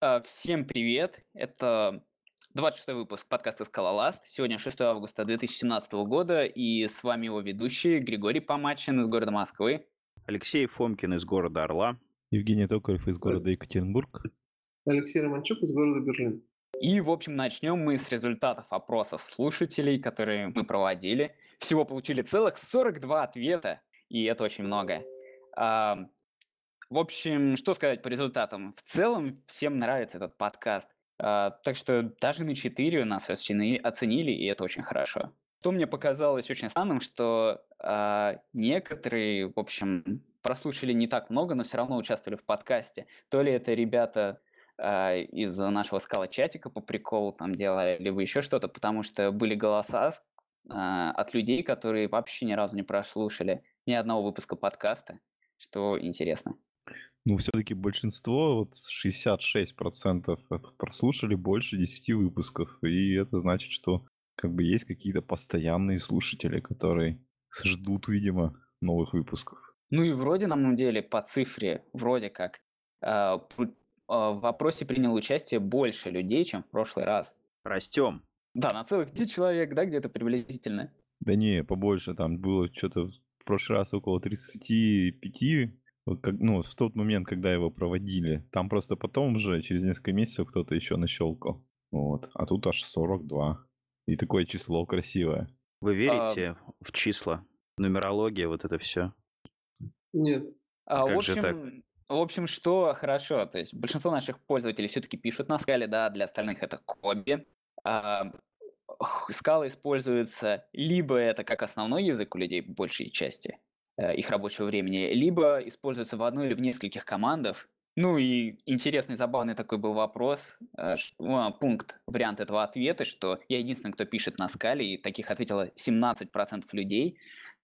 А, Всем привет! Это 26 выпуск подкаста «Скалоласт». Сегодня 6 августа 2017 года, и с вами его ведущий Григорий Помачин из города Москвы. Алексей Фомкин из города Орла. Евгений Токарев из города Екатеринбург. Алексей Романчук из города Берлин. И, в общем, начнем мы с результатов опросов слушателей, которые мы проводили. Всего получили целых 42 ответа, и это очень много. В общем, что сказать по результатам? В целом, всем нравится этот подкаст. А, Так что даже на 4 нас оцени- оценили, и это очень хорошо. Что мне показалось очень странным, что а, некоторые, в общем, прослушали не так много, но все равно участвовали в подкасте. То ли это ребята а, из нашего скала-чатика по приколу там делали, либо еще что-то, потому что были голоса а, от людей, которые вообще ни разу не прослушали ни одного выпуска подкаста, что интересно. Ну, все-таки большинство, вот 66% прослушали больше 10 выпусков. И это значит, что как бы есть какие-то постоянные слушатели, которые ждут, видимо, новых выпусков. Ну и вроде, на самом деле, по цифре, вроде как, пр- а, в вопросе приняло участие больше людей, чем в прошлый раз. Растем. Да, на целых 10 человек, да, где-то приблизительно. Да не, побольше, там было что-то в прошлый раз около 35, вот как, ну, в тот момент, когда его проводили. Там просто потом уже, через несколько месяцев, кто-то еще нащелкал. Вот. А тут аж 42. И такое число красивое. Вы верите в числа? Нумерология, вот это все. Нет. А, в Как же так? общем, в общем, что хорошо, то есть большинство наших пользователей все-таки пишут на скале, да, для остальных это коби. А, скала используется либо это как основной язык у людей, большей части их рабочего времени, либо используется в одной или в нескольких командах. Ну и интересный, забавный такой был вопрос, э, а, пункт, вариант этого ответа, что я единственный, кто пишет на скале, и таких ответило 17% людей.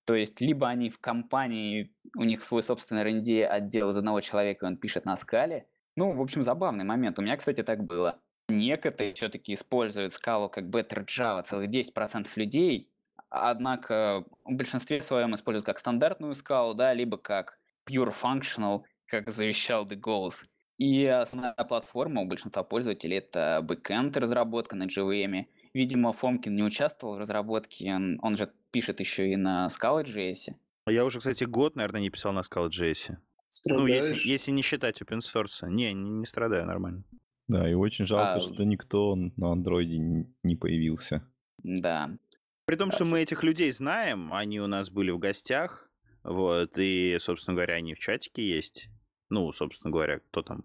То есть либо они в компании, у них свой собственный R&D отдел из одного человека, и он пишет на скале. Ну, в общем, забавный момент. У меня, кстати, так было. Некоторые все-таки используют скалу как Better Java, целых 10% людей, однако в большинстве своем используют как стандартную скалу, да, либо как Pure Functional, как завещал The Goals. И основная платформа у большинства пользователей это бэкэнд разработка на JVM. Видимо, Фомкин не участвовал в разработке, он, он же пишет еще и на Scala.js. Я уже, кстати, год, наверное, не писал на Scala.js. Ну, если, если не считать open source. Не, не, не страдаю, нормально. Да, и очень жалко, А, что никто на андроиде не появился. Да. При том, что мы этих людей знаем, они у нас были в гостях, вот, и, собственно говоря, они в чатике есть. Ну, собственно говоря, кто там,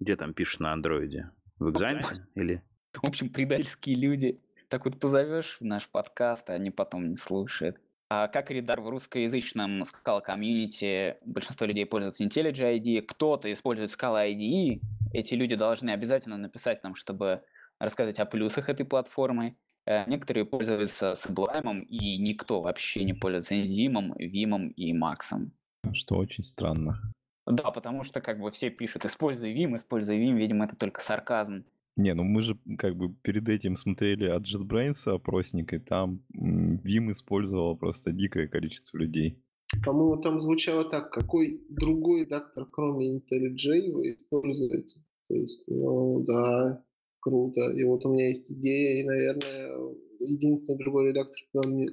где там пишет на андроиде? В экзамене или... В общем, предательские люди. Так вот позовешь в наш подкаст, а они потом не слушают. А как Ридар в русскоязычном Scala комьюнити большинство людей пользуются IntelliJ IDE, кто-то использует Scala IDE, эти люди должны обязательно написать нам, чтобы рассказать о плюсах этой платформы. Э, Некоторые пользуются Sublime, и никто вообще не пользуется Enzyme, Vim и Max. Что очень странно. Да, потому что как бы все пишут «используй Vim, используй Vim», видимо, это только сарказм. Не, ну мы же как бы перед этим смотрели от JetBrains опросник, и там Vim использовало просто дикое количество людей. По-моему, там звучало так, какой другой редактор, кроме IntelliJ, вы используете? То есть, ну да, круто. И вот у меня есть идея, и, наверное, единственный другой редактор,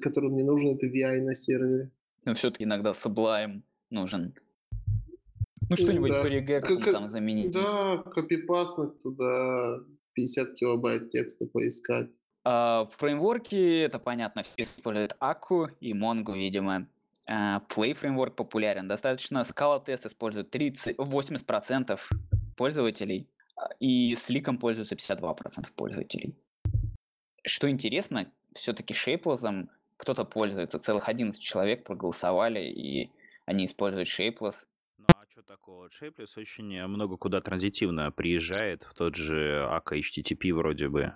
который мне, нужен, это VI на сервере. Но все-таки иногда Sublime нужен. Ну, что-нибудь да. по регекторам Как- там заменить. Да, копипаснуть туда 50 килобайт текста поискать. А, в фреймворке, это понятно, все используют Акку и Mongo, видимо. А, Play фреймворк популярен. Достаточно Scala тест использует 30, 80% пользователей, а, и Slick пользуется 52% пользователей. Что интересно, все-таки Shapeless кто-то пользуется. Целых 11 человек проголосовали, и они используют Shapeless. Ну, а что такого? Shapeless очень много куда транзитивно приезжает в тот же АК HTTP вроде бы.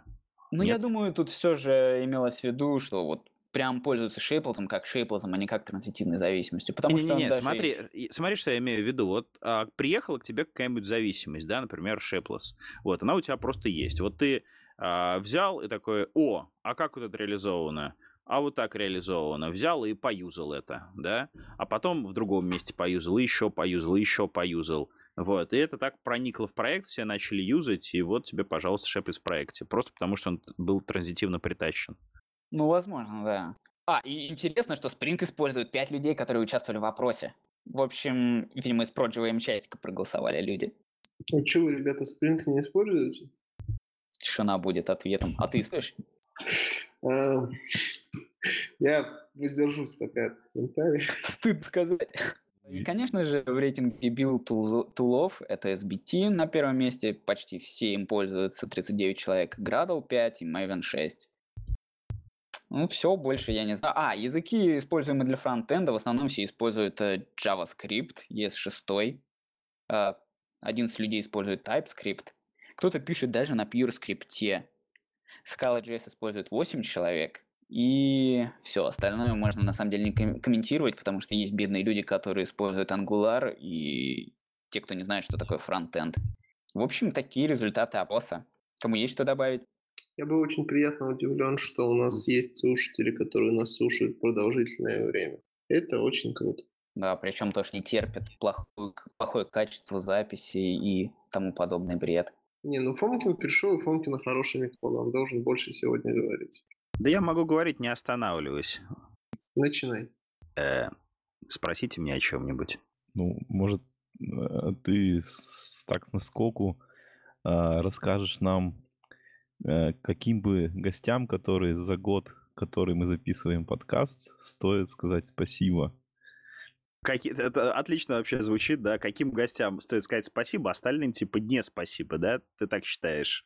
Ну, я Нет? думаю, тут все же имелось в виду, что вот прям пользуются Shapeless как Shapeless, а не как транзитивной зависимостью. Потому что он Не-не-не, даже смотри, есть- смотри, что я имею в виду. Вот а, приехала к тебе какая-нибудь зависимость, да, например, Shapeless. Вот, она у тебя просто есть. Вот ты а, взял и такой, о, а как вот это реализовано? А вот так реализовано. Взял и поюзал это, да? А потом в другом месте поюзал, и еще поюзал, и еще поюзал. Вот, и это так проникло в проект, все начали юзать, и вот тебе, пожалуйста, Шеплис в проекте. Просто потому, что он был транзитивно притащен. Ну, возможно, да. А, и интересно, что Spring использует 5 людей, которые участвовали в вопросе. В общем, видимо, из Prodigy чатика проголосовали люди. А что вы, ребята, Spring не используете? Тишина будет ответом. А ты используешь? Я воздержусь пока от комментариев. Стыд сказать. И, конечно же, в рейтинге Tools- тулов это SBT на первом месте, почти все им пользуются, 39 человек, Gradle 5 и Maven 6. Ну, все, больше я не знаю. А, языки, используемые для фронтенда, в основном все используют э, JavaScript, ES6. Э, 11 людей используют TypeScript. Кто-то пишет даже на PureScript. Scala.js использует 8 человек. И все, остальное можно на самом деле не ком- комментировать, потому что есть бедные люди, которые используют Angular, и те, кто не знает, что такое фронтенд. В общем, такие результаты опроса. Кому есть что добавить? Я был очень приятно удивлен, что у нас есть слушатели, которые нас слушают продолжительное время. Это очень круто. Да, причем тоже не терпят плохое, плохое качество записи и тому подобный бред. Не, ну Фомкин пришел, и Фомкина хороший микрофон, он должен больше сегодня говорить. Да я могу говорить, не останавливаясь. Начинай. Э, спросите меня о чем-нибудь. Ну, может, э, ты с- так с наскоку а, расскажешь нам, э, каким бы гостям, которые за год, который мы записываем подкаст, стоит сказать спасибо. Какие, это отлично вообще звучит, да. Каким гостям стоит сказать спасибо, остальным типа не спасибо, да? Ты так считаешь?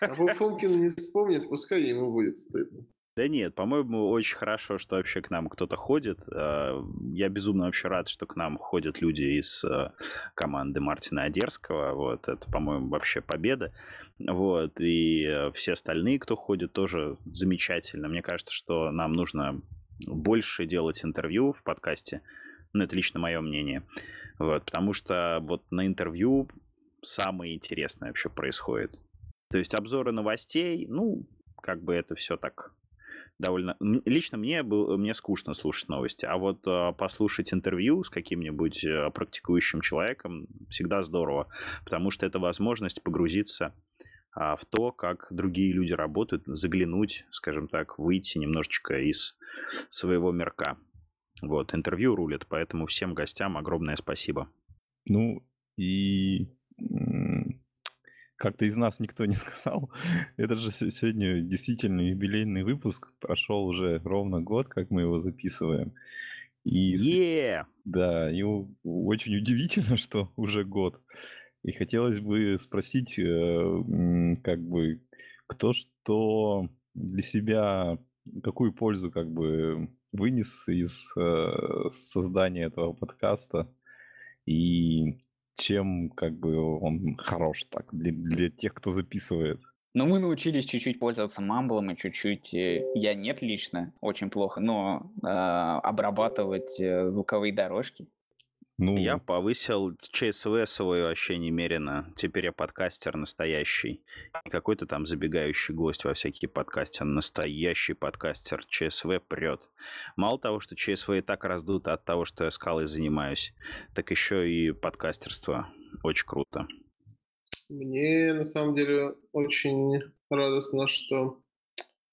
А Фомкин не вспомнит, пускай ему будет стыдно. Да нет, по-моему, очень хорошо, что вообще к нам кто-то ходит. Э, Я безумно вообще рад, что к нам ходят люди из э, команды Мартина Одерского. Вот, это, по-моему, вообще победа. Вот, и э, все остальные, кто ходит, тоже замечательно. Мне кажется, что нам нужно больше делать интервью в подкасте. Ну, это лично мое мнение. Вот, потому что вот на интервью самое интересное вообще происходит. То есть обзоры новостей, ну, как бы это все так довольно... Лично мне, был, мне скучно слушать новости, а вот э, послушать интервью с каким-нибудь э, практикующим человеком всегда здорово, потому что это возможность погрузиться а, в то, как другие люди работают, заглянуть, скажем так, выйти немножечко из своего мирка. Вот, интервью рулит, поэтому всем гостям огромное спасибо. Ну, и как-то из нас никто не сказал. Это же се- сегодня действительно юбилейный выпуск. Прошел уже ровно год, как мы его записываем. И Е! Да, и очень удивительно, что уже год. И хотелось бы спросить, э, как бы, кто что для себя, какую пользу как бы вынес из э, создания этого подкаста и чем как бы он хорош так для, для тех, кто записывает. Но мы научились чуть-чуть пользоваться мамблом и чуть-чуть, э, я нет лично, очень плохо, но э, обрабатывать звуковые дорожки. Ну, Я повысил ЧСВ свой вообще немерено. Теперь я подкастер настоящий. Не какой-то там забегающий гость во всякие подкасты, а настоящий подкастер. ЧСВ прет. Мало того, что ЧСВ и так раздуто от того, что я скалой занимаюсь, так еще и подкастерство. Очень круто. Мне на самом деле очень радостно, что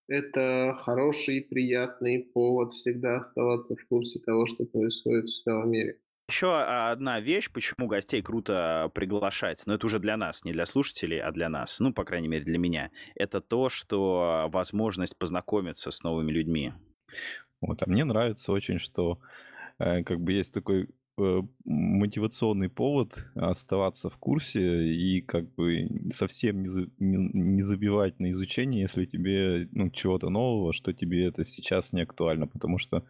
это хороший, приятный повод всегда оставаться в курсе того, что происходит в целом мире. Еще одна вещь, почему гостей круто приглашать, но это уже для нас, не для слушателей, а для нас, ну, по крайней мере, для меня, это то, что возможность познакомиться с новыми людьми. Вот, а мне нравится очень, что э, как бы есть такой э, мотивационный повод оставаться в курсе и как бы совсем не, за- не- не забивать на изучение, если тебе ну, чего-то нового, что тебе это сейчас не актуально, потому что а,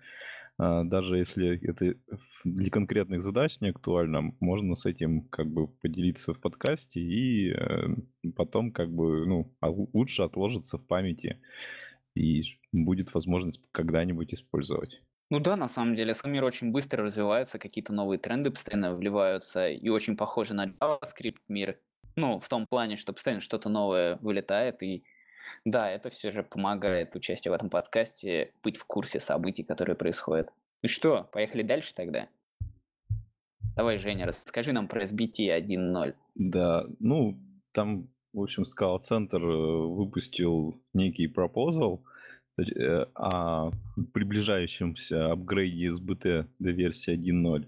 даже если это для конкретных задач не актуально, можно с этим как бы поделиться в подкасте и э, потом как бы ну а лу- лучше отложится в памяти и будет возможность когда-нибудь использовать. Ну да, на самом деле, мир очень быстро развивается, какие-то новые тренды постоянно вливаются, и очень похоже на JavaScript мир. Ну, в том плане, что постоянно что-то новое вылетает, и да, это все же помогает участию в этом подкасте быть в курсе событий, которые происходят. Ну что, поехали дальше тогда? Давай, Женя, расскажи нам про SBT 1.0. Да, ну, там, в общем, Scala Center э, выпустил некий пропозал э, о приближающемся апгрейде SBT до версии 1.0.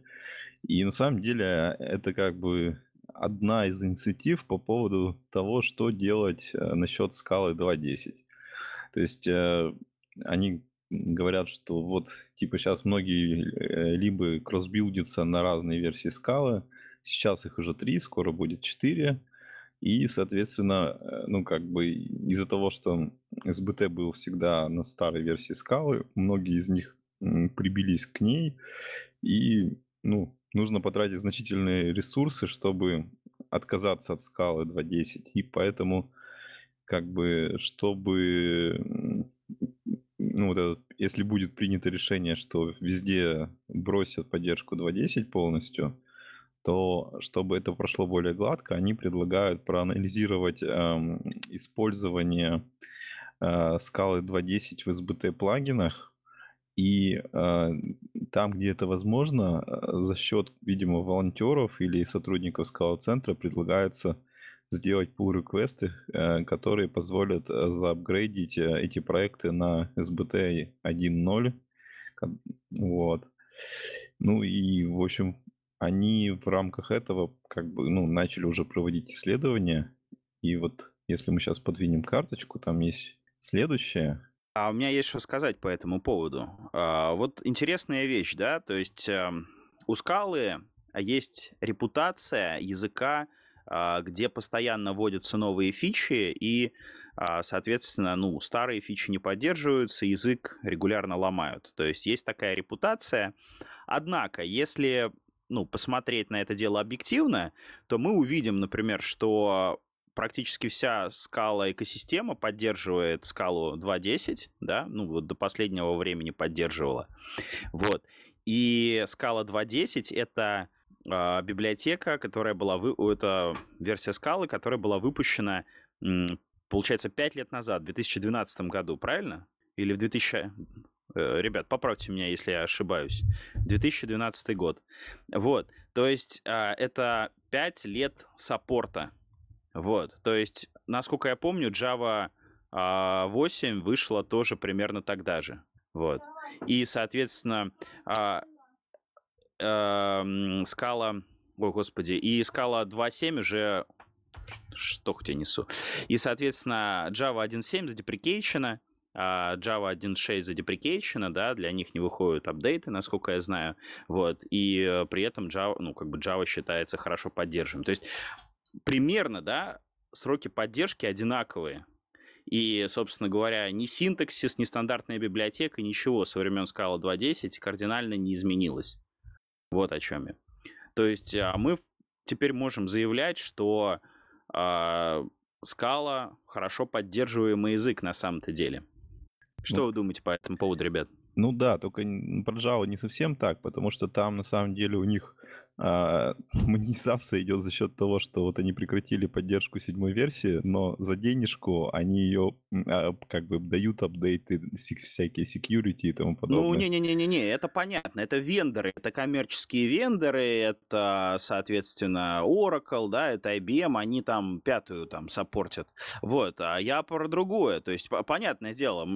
И на самом деле это как бы одна из инициатив по поводу того, что делать э, насчет скалы 2.10. То есть э, они говорят, что вот типа сейчас многие э, либо кроссбилдятся на разные версии скалы, сейчас их уже три, скоро будет четыре, и, соответственно, ну, как бы из-за того, что SBT был всегда на старой версии скалы, многие из них прибились к ней, и, ну, нужно потратить значительные ресурсы, чтобы отказаться от скалы 2.10. И поэтому, как бы, чтобы, ну, вот это, если будет принято решение, что везде бросят поддержку 2.10 полностью, то чтобы это прошло более гладко, они предлагают проанализировать эм, использование э, скалы 2.10 в SBT плагинах и э, там, где это возможно, э, за счет, видимо, волонтеров или сотрудников скала-центра предлагается сделать pull реквесты э, которые позволят заапгрейдить эти проекты на SBT 1.0. Вот. Ну и, в общем, они в рамках этого как бы, ну, начали уже проводить исследования. И вот если мы сейчас подвинем карточку, там есть следующее. А у меня есть что сказать по этому поводу. А, вот интересная вещь, да, то есть а, у скалы есть репутация языка, а, где постоянно вводятся новые фичи, и, а, соответственно, ну, старые фичи не поддерживаются, язык регулярно ломают. То есть есть такая репутация. Однако, если ну, посмотреть на это дело объективно, то мы увидим, например, что практически вся скала экосистема поддерживает скалу 2.10, да, ну вот до последнего времени поддерживала. Вот. И скала 2.10 это э, библиотека, которая была, вы... это версия скалы, которая была выпущена, получается, 5 лет назад, в 2012 году, правильно? Или в 2000... Э, ребят, поправьте меня, если я ошибаюсь. 2012 год. Вот, то есть э, это 5 лет саппорта вот, то есть, насколько я помню, Java 8 а, вышла тоже примерно тогда же. Вот. И, соответственно, а, а, скала... Ой, господи. И скала 2.7 уже... Что хоть я несу? И, соответственно, Java 1.7 задеприкейчена, а Java 1.6 задеприкейчена, да, для них не выходят апдейты, насколько я знаю, вот, и э, при этом Java, ну, как бы Java считается хорошо поддерживаем. То есть примерно, да, сроки поддержки одинаковые. И, собственно говоря, ни синтаксис, ни стандартная библиотека, ничего со времен Scala 2.10 кардинально не изменилось. Вот о чем я. То есть а, мы теперь можем заявлять, что э, Scala хорошо поддерживаемый язык на самом-то деле. Что ну, вы думаете по этому поводу, ребят? Ну да, только про Java не совсем так, потому что там на самом деле у них а, монетизация идет за счет того, что вот они прекратили поддержку седьмой версии, но за денежку они ее а, как бы дают апдейты, всякие security и тому ну, подобное. Ну, не-не-не-не, это понятно, это вендоры, это коммерческие вендоры, это, соответственно, Oracle, да, это IBM, они там пятую там саппортят. Вот, а я про другое, то есть, понятное дело,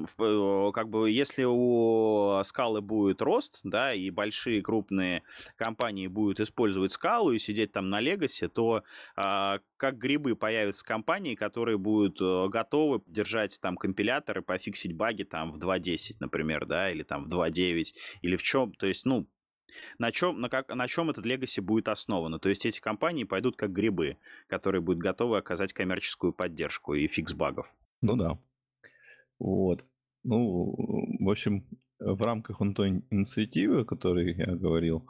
как бы если у скалы будет рост, да, и большие крупные компании будут использовать использовать скалу и сидеть там на Легасе, то а, как грибы появятся компании, которые будут э, готовы держать там компиляторы, пофиксить баги там в 2.10, например, да, или там в 2.9, или в чем, то есть, ну, на чем, на, как, на чем этот легаси будет основано. То есть эти компании пойдут как грибы, которые будут готовы оказать коммерческую поддержку и фикс багов. Ну да. Вот. Ну, в общем, в рамках той инициативы, о которой я говорил,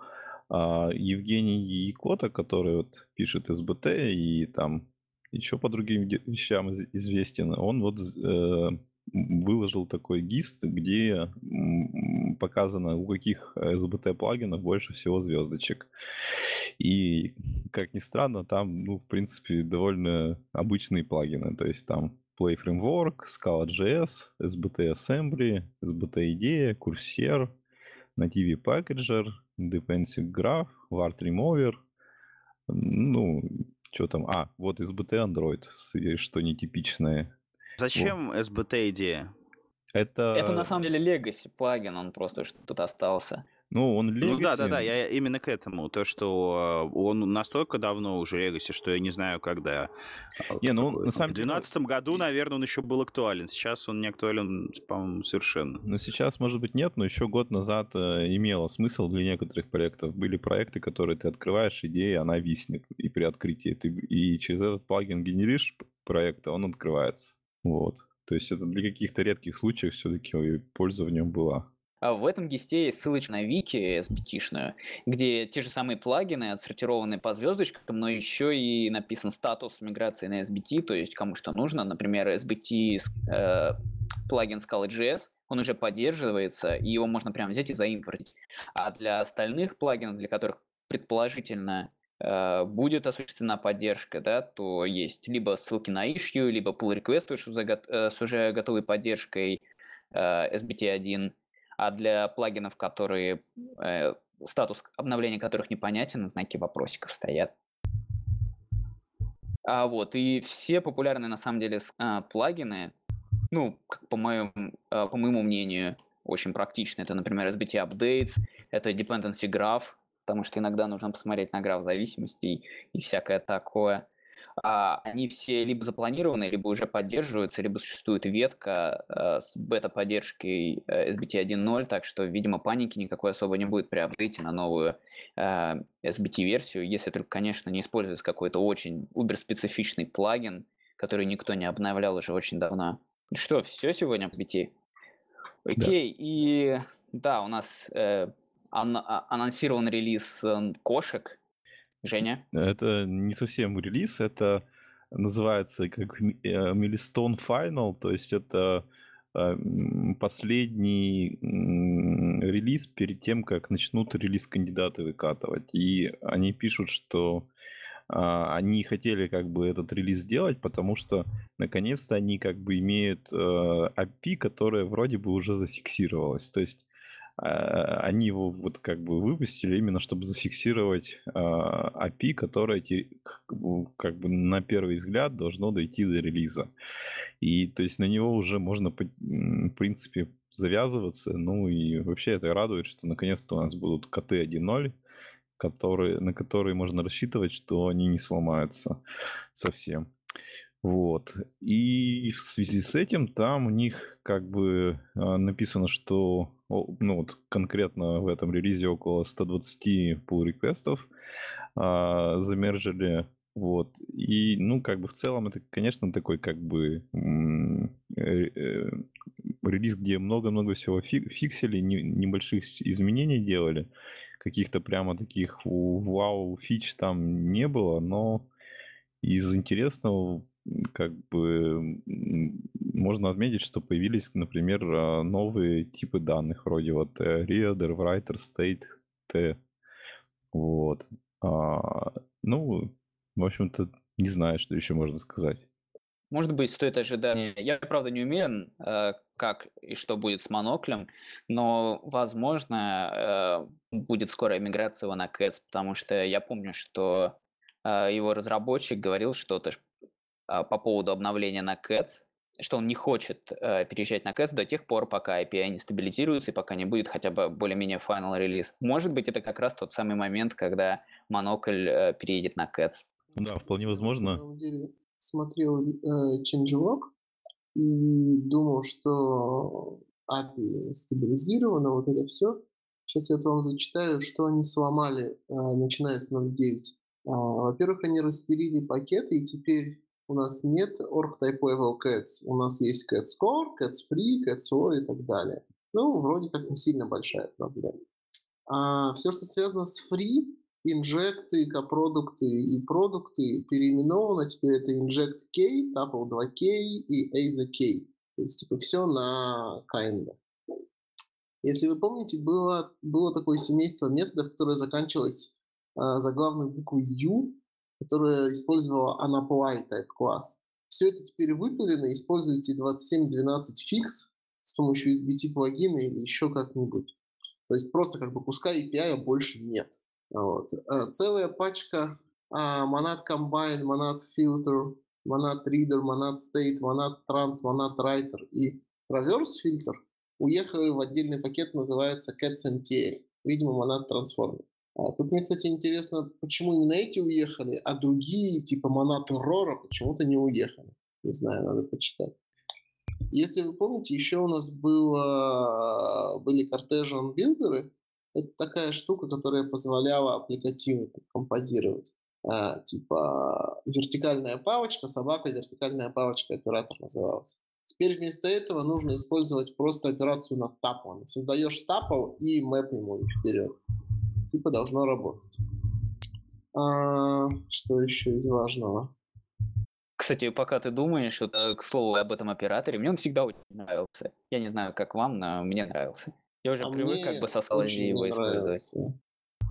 а Евгений Якота, который вот пишет СБТ и там еще по другим вещам известен, он вот э, выложил такой гист, где показано, у каких SBT плагинов больше всего звездочек. И, как ни странно, там, ну, в принципе, довольно обычные плагины. То есть там Play Framework, Scala.js, SBT Assembly, SBT IDEA, Cursor, Native Packager, Dependency Graph, Word Remover, ну, что там, а, вот SBT Android, с- что нетипичное. Зачем SBT идея? Это, Это на самом деле Legacy плагин, он просто что тут остался. Ну, он Ну да, да, да, Legacy, я именно к этому. То, что э, он настолько давно уже Legacy, что я не знаю, когда. А, Не, ну, на самом В деле- 2012 году, наверное, он еще был актуален. Сейчас он не актуален, по-моему, совершенно. Ну, сейчас, может быть, нет, но еще год назад э, имело смысл для некоторых проектов. Были проекты, которые ты открываешь, идея, она виснет, и при открытии ты и через этот плагин генеришь п- проект, а он открывается. Вот. То есть это для каких-то редких случаев все-таки польза в нем была. А в этом гисте есть ссылочка на вики SBT-шную, где те же самые плагины отсортированы по звездочкам, но еще и написан статус миграции на SBT, то есть кому что нужно. Например, SBT э, плагин Scala.js, он уже поддерживается, и его можно прямо взять и заимпортить. А для остальных плагинов, для которых предположительно э, будет осуществлена поддержка, да, то есть либо ссылки на issue, либо pull request с уже, гот- э, с уже готовой поддержкой э, SBT1, а для плагинов, которые э, статус обновления которых непонятен, знаки вопросиков стоят. А вот, и все популярные на самом деле а, плагины, ну, по, моему, а, по моему мнению, очень практичны. Это, например, SBT Updates, это Dependency Graph, потому что иногда нужно посмотреть на граф зависимостей и всякое такое. А, они все либо запланированы, либо уже поддерживаются, либо существует ветка э, с бета-поддержкой э, SBT 1.0, так что, видимо, паники никакой особо не будет при апдейте на новую э, SBT-версию, если только, конечно, не используется какой-то очень убер-специфичный плагин, который никто не обновлял уже очень давно. Что, все сегодня SBT? Окей, и да, у нас э, ан- а- анонсирован релиз кошек. Женя? Это не совсем релиз, это называется как э, Milestone Final, то есть это э, последний релиз перед тем, как начнут релиз кандидаты выкатывать. И они пишут, что а, они хотели как бы этот релиз сделать, потому что наконец-то они как бы имеют э, API, которая вроде бы уже зафиксировалась. То есть они его вот как бы выпустили именно чтобы зафиксировать а, API, которое как бы на первый взгляд должно дойти до релиза. И то есть на него уже можно, в принципе, завязываться. Ну и вообще это радует, что наконец-то у нас будут коты 1.0, которые, на которые можно рассчитывать, что они не сломаются совсем. Вот. И в связи с этим там у них как бы а, написано, что ну вот конкретно в этом релизе около 120 pull реквестов а, замержили. Вот. И, ну, как бы в целом это, конечно, такой как бы э, релиз, где много-много всего фи- фиксили, не- небольших изменений делали. Каких-то прямо таких вау фич там не было, но из интересного, как бы, можно отметить, что появились, например, а, новые типы данных, вроде вот э, reader, writer, state, t. Вот. А, ну, в общем-то, не знаю, что еще можно сказать. Может быть, стоит ожидать. Я, правда, не уверен, э, как и что будет с моноклем, но, возможно, э, будет скорая миграция его на Cats, потому что я помню, что его разработчик говорил а, по поводу обновления на Cats, что он не хочет э, переезжать на Cats до тех пор, пока API не стабилизируется и пока не будет хотя бы более-менее final релиз. Может быть, это как раз тот самый момент, когда монокль э, переедет на Cats. Да, вполне На возможно. самом деле смотрел э, changelog и думал, что API стабилизировано, вот это все. Сейчас я вот вам зачитаю, что они сломали, э, начиная с 0.9. А, Во-первых, они распилили пакеты, и теперь у нас нет org type level cats. У нас есть cats core, cats free, cats и так далее. Ну, вроде как не сильно большая проблема. А все, что связано с free, инжекты, копродукты и продукты переименовано. Теперь это inject K, tuple 2K и AZA K. То есть, типа, все на kind. Если вы помните, было, было такое семейство методов, которое заканчивалось э, заглавной буквой U, которая использовала unapply type класс. Все это теперь выпилено, используйте 2712 фикс с помощью SBT плагина или еще как-нибудь. То есть просто как бы куска API больше нет. Вот. А, Целая пачка а, Monad Combine, Monad Filter, Monad Reader, Monad State, Monad Trans, Monad Writer и Traverse Filter уехали в отдельный пакет, называется Cats MTL. Видимо, Monad Transformer. А тут мне, кстати, интересно, почему именно эти уехали, а другие, типа Monad Aurora, почему-то не уехали. Не знаю, надо почитать. Если вы помните, еще у нас было, были Cartesian билдеры. Это такая штука, которая позволяла аппликативы композировать. А, типа вертикальная палочка, собака, вертикальная палочка, оператор назывался. Теперь вместо этого нужно использовать просто операцию над тапом. Создаешь тапл и мэп ему вперед. Типа должно работать. А, что еще из важного? Кстати, пока ты думаешь, вот, э, к слову об этом операторе, мне он всегда очень нравился. Я не знаю, как вам, но мне нравился. Я уже А привык как бы со очень его использовать.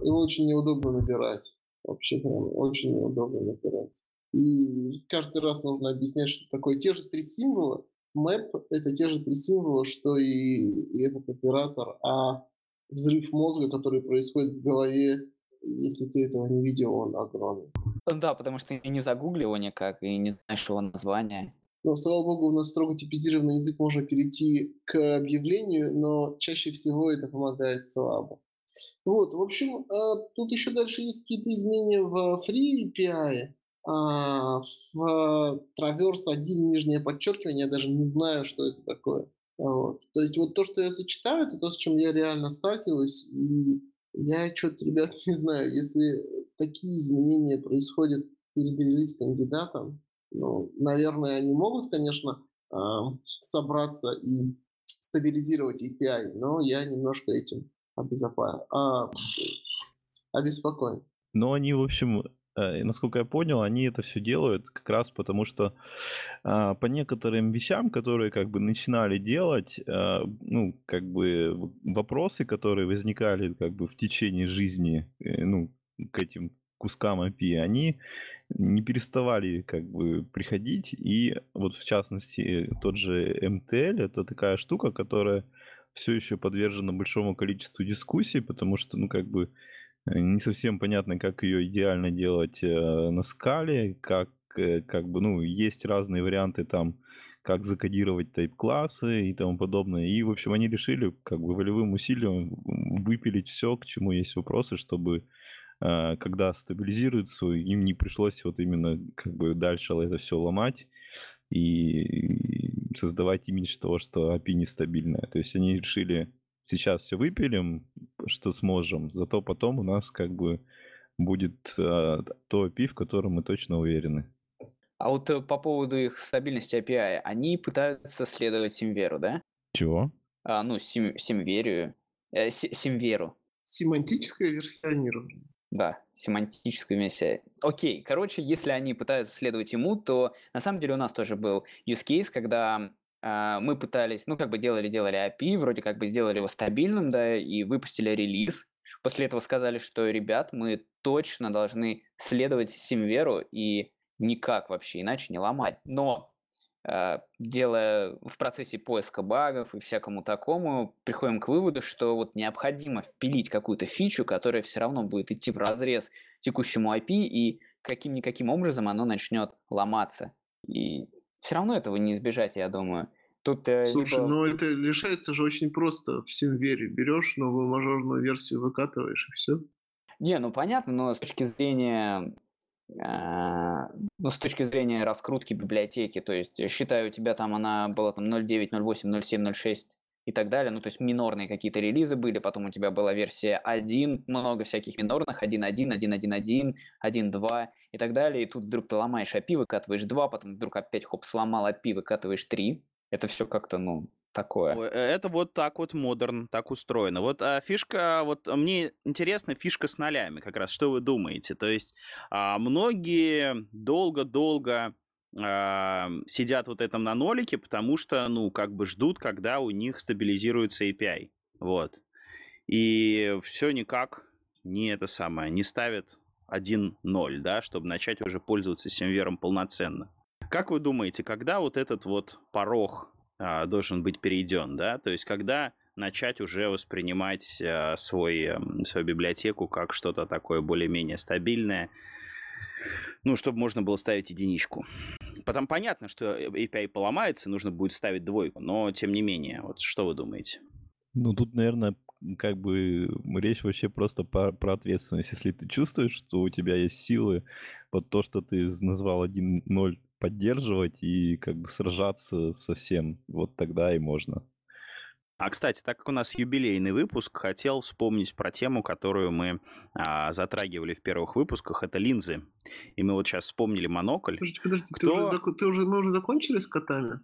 Его очень неудобно набирать. Вообще прям очень неудобно набирать. И каждый раз нужно объяснять, что такое. Те же три символа. Map — это те же три символа, что и, и этот оператор. А взрыв мозга, который происходит в голове, если ты этого не видел, он огромный. Ну Да, потому что не загуглил его никак и не знаешь его названия. Но, слава богу, у нас строго типизированный язык, можно перейти к объявлению, но чаще всего это помогает слабо. Вот, в общем, а, тут еще дальше есть какие-то изменения в Free API. а, В Traverse 1 нижнее подчеркивание, я даже не знаю, что это такое. Вот. То есть вот то, что я зачитаю, это то, с чем я реально сталкиваюсь, и я что-то, ребят, не знаю, если такие изменения происходят перед релиз кандидатом, ну, наверное, они могут, конечно, собраться и стабилизировать API, но я немножко этим обезопа- а, обеспокоен. Но они, в общем, э, насколько я понял, они это все делают как раз потому, что а, по некоторым вещам, которые как бы начинали делать, а, ну, как бы вопросы, которые возникали как бы в течение жизни, э, ну, к этим кускам API, они не переставали как бы приходить. И вот в частности тот же MTL это такая штука, которая все еще подвержена большому количеству дискуссий, потому что, ну, как бы не совсем понятно, как ее идеально делать э, на скале, как, э, как бы, ну, есть разные варианты там, как закодировать тайп-классы и тому подобное. И, в общем, они решили как бы волевым усилием выпилить все, к чему есть вопросы, чтобы э, когда стабилизируется, им не пришлось вот именно как бы дальше это все ломать и создавать имидж того, что API нестабильная. То есть они решили, сейчас все выпилим, что сможем, зато потом у нас как бы будет э, то API, в котором мы точно уверены. А вот э, по поводу их стабильности API, они пытаются следовать SemVer у, да? Чего? А, ну, сим, SemVer ию. Э, Си- SemVer у. Семантическое версионирование. Да, семантическая версия. Окей, короче, если они пытаются следовать ему, то на самом деле у нас тоже был use case, когда а, мы пытались, ну, как бы делали-делали API, вроде как бы сделали его стабильным, да, и выпустили релиз. После этого сказали, что, ребят, мы точно должны следовать Симверу и никак вообще иначе не ломать. Но э, делая в процессе поиска багов и всякому такому, приходим к выводу, что вот необходимо впилить какую-то фичу, которая все равно будет идти в разрез текущему IP, и каким-никаким образом оно начнет ломаться. И все равно этого не избежать, я думаю. Тут э, Слушай, либо... ну это решается же очень просто. В Симвере берешь новую мажорную версию, выкатываешь, и все. Не, ну понятно, но с точки зрения а, ну, с точки зрения раскрутки библиотеки, то есть, э, считаю, у тебя там она была там 0.9, 0.8, 0.7, 0.6 и так далее, ну, то есть минорные какие-то релизы были, потом у тебя была версия 1, много всяких минорных, 1.1, 1.1.1, 1.2 и так далее, и тут вдруг ты ломаешь API, выкатываешь 2, потом вдруг опять, хоп, сломал API, выкатываешь 3, это все как-то, ну, такое. Э, Это вот так вот модерн, так устроено. Вот а, фишка, вот а, мне интересна фишка с нолями как раз. Что вы думаете? То есть а, многие долго-долго сидят вот этом на нолике, потому что, ну, как бы ждут, когда у них стабилизируется API. Вот. И все никак не это самое, не ставят 1.0, да, чтобы начать уже пользоваться Симвером полноценно. Как вы думаете, когда вот этот вот порог а, должен быть перейден, да? То есть когда начать уже воспринимать э, свой, свою библиотеку как что-то такое более-менее стабильное, ну, чтобы можно было ставить единичку. Потом понятно, что API поломается, нужно будет ставить двойку, но тем не менее, вот что вы думаете? Ну, тут, наверное, как бы речь вообще просто про, про ответственность. Если ты чувствуешь, что у тебя есть силы, вот то, что ты назвал 1.0, поддерживать и как бы сражаться со всем, вот тогда и можно. А, кстати, так как у нас юбилейный выпуск, хотел вспомнить про тему, которую мы а, затрагивали в первых выпусках, это линзы. И мы вот сейчас вспомнили монокль. Подожди, подожди, Кто- ты, уже, ты уже, мы уже закончили с котами?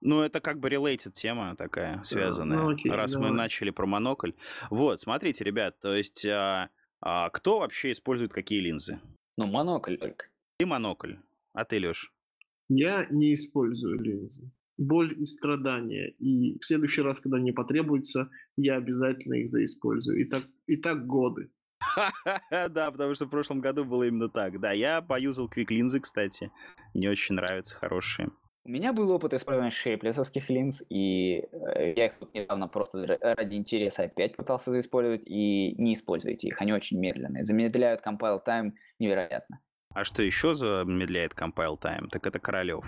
Ну, это как бы related тема такая, связанная. ну окей, раз мы давай. начали про монокль. Вот, смотрите, ребят, то есть а, а, кто вообще использует какие линзы? Ну, монокль только. Ты монокль, а ты, Леш? Я не использую линзы. Боль и страдания. И в следующий раз, когда мне потребуется, я обязательно их заиспользую. И так, и так годы. Да, потому что в прошлом году было именно так. Да, я поюзал Quick линзы, кстати. Мне очень нравятся, хорошие. У меня был опыт использования шейплесовских линз, и э, я их недавно просто ра- ради интереса опять пытался заиспользовать, и не используйте их, они очень медленные, замедляют compile time невероятно. А что еще замедляет compile time? Так это Королев.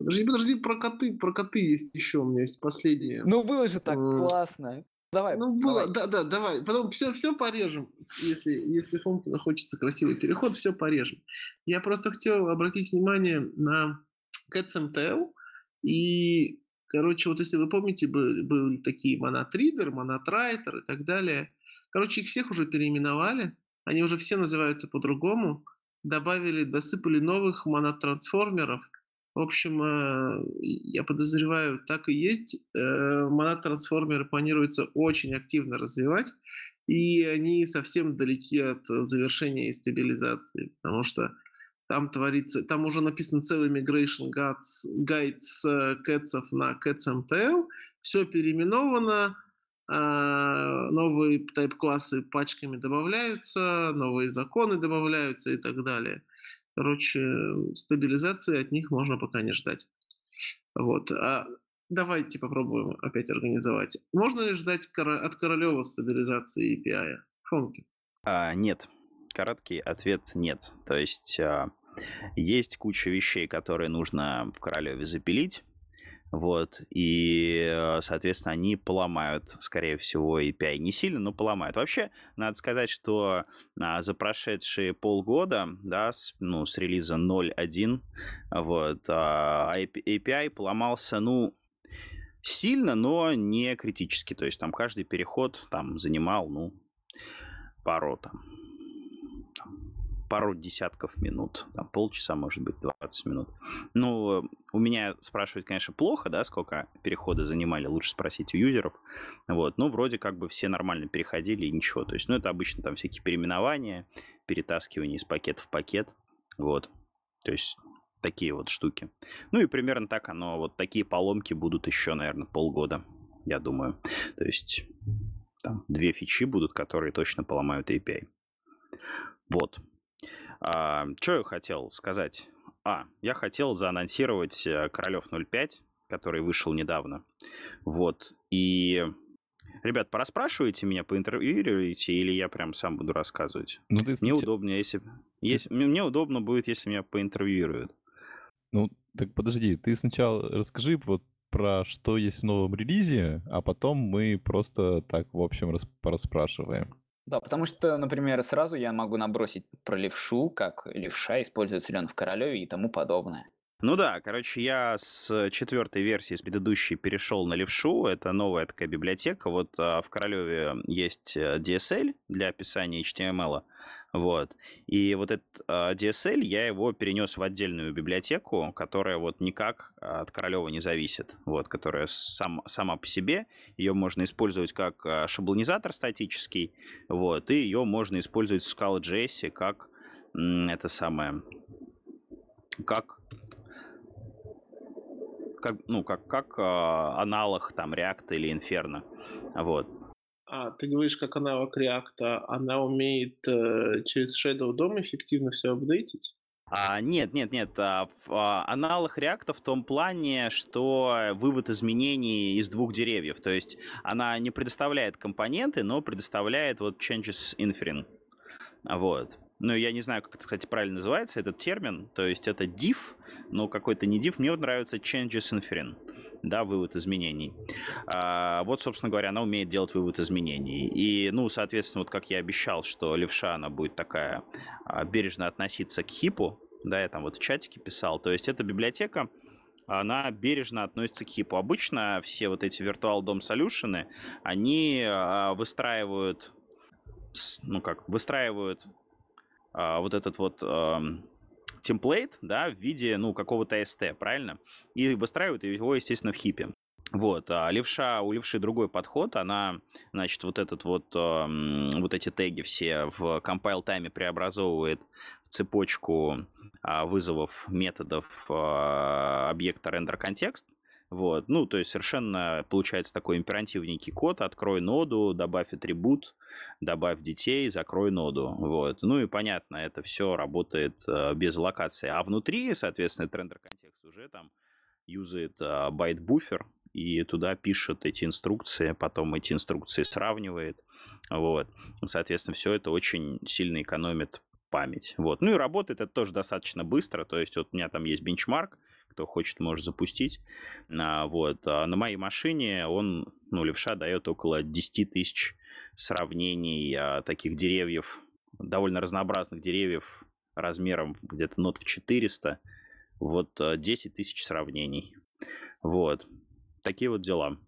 Подожди, подожди, про коты, про коты есть еще, у меня есть последнее. Ну было же так М. классно. Давай, Ну, было, давай. да, да, давай. Потом все, все порежем. Если, если Фомкину хочется красивый переход, все порежем. Я просто хотел обратить внимание на CatSMTL. И, короче, вот если вы помните, были, были такие монотридер, монотрайтер и так далее. Короче, их всех уже переименовали. Они уже все называются по-другому. Добавили, досыпали новых монотрансформеров. В общем, э, я подозреваю, так и есть. Э, Монотрансформеры планируется очень активно развивать, и они совсем далеки от завершения и стабилизации, потому что там творится, там уже написан целый migration guide с э, кэтсов на CatsMTL, все переименовано, новые тайп-классы пачками добавляются, новые законы добавляются и так далее. Короче, стабилизации от них можно пока не ждать. Вот. А давайте попробуем опять организовать. Можно ли ждать от Королева стабилизации API? Фонки. А, нет. Короткий ответ нет. То есть а, есть куча вещей, которые нужно в Королеве запилить. Вот, и, э, соответственно, они поломают, скорее всего, API. Не сильно, но поломают. Вообще, надо сказать, что а, за прошедшие полгода, да, с, ну, с релиза 0.1, вот, а, API поломался, ну, сильно, но не критически. То есть там каждый переход там занимал, ну, пару там, там, пару десятков минут, там полчаса, может быть, 20 минут. Ну, у меня спрашивать, конечно, плохо, да, сколько переходы занимали, лучше спросить у юзеров. Вот, ну, вроде как бы все нормально переходили и ничего. То есть, ну, это обычно там всякие переименования, перетаскивание из пакета в пакет, вот. То есть, такие вот штуки. Ну и примерно так оно, вот такие поломки будут еще, наверное, полгода, я думаю. То есть, там две фичи будут, которые точно поломают API. Вот. А, что я хотел сказать? А, я хотел заанонсировать э, Королев 05, который вышел недавно. Вот. И, ребят, пораспрашивайте меня, поинтервьюируете, или я прям сам буду рассказывать? Ну, ты Мне удобнее, если... если... Мне удобно будет, если меня поинтервьюируют. Ну, так подожди, ты сначала расскажи вот про что есть в новом релизе, а потом мы просто так, в общем, рас- порасспрашиваем. Да, потому что, например, сразу я могу набросить про левшу, как левша используется ли он в Королеве и тому подобное. Ну да, короче, я с четвертой версии, с предыдущей, перешел на левшу. Это новая такая библиотека. Вот а, в Королеве есть э, DSL для описания HTML. Вот. И вот этот а, DSL, я его перенес в отдельную библиотеку, которая вот никак от Королева не зависит. Вот, которая сам, сама по себе. Ее можно использовать как а, шаблонизатор статический. Вот. И ее можно использовать в Scala.js как это самое как как, ну, как, как э, аналог там React или Inferno. Вот. А, ты говоришь, как аналог React, она умеет э, через Shadow DOM эффективно все апдейтить? А, нет, нет, нет. А, в- а, аналог React в том плане, что вывод изменений из двух деревьев. То есть она не предоставляет компоненты, но предоставляет вот changes inferring. А, Вот. Ну, я не знаю, как это, кстати, правильно называется, этот термин. То есть это div, но какой-то не div. Мне вот нравится changes inferring. Да, вывод изменений. А, вот, собственно говоря, она умеет делать вывод изменений. И, ну, соответственно, вот как я обещал, что левша, она будет такая а, бережно относиться к хипу, да, я там вот в чатике писал, то есть эта библиотека, она бережно относится к хипу. Обычно все вот эти Virtual DOM Solution, они а, выстраивают, ну как, выстраивают а, вот этот вот ам, темплейт, да, в виде, ну, какого-то ST, правильно? И выстраивают его, естественно, в хипе. Вот, а левша, у левши другой подход, она, значит, вот этот вот, вот эти теги все в compile тайме преобразовывает в цепочку а, вызовов методов а, объекта render контекст, вот, ну, то есть совершенно получается такой императивненький код, открой ноду, добавь атрибут, добавь детей, закрой ноду, вот. Ну и понятно, это все работает э, без локации. А внутри, соответственно, render контекст уже там юзает а, byte buffer, и туда пишет эти инструкции, потом эти инструкции сравнивает, вот. Соответственно, все это очень сильно экономит память, вот. Ну и работает это тоже достаточно быстро, то есть вот у меня там есть бенчмарк, кто хочет, может запустить, а, вот. А на моей машине он, ну, Левша дает около 10 тысяч сравнений а, таких деревьев, довольно разнообразных деревьев размером где-то нот в 400, вот а, 10 тысяч сравнений. Вот. Такие вот дела.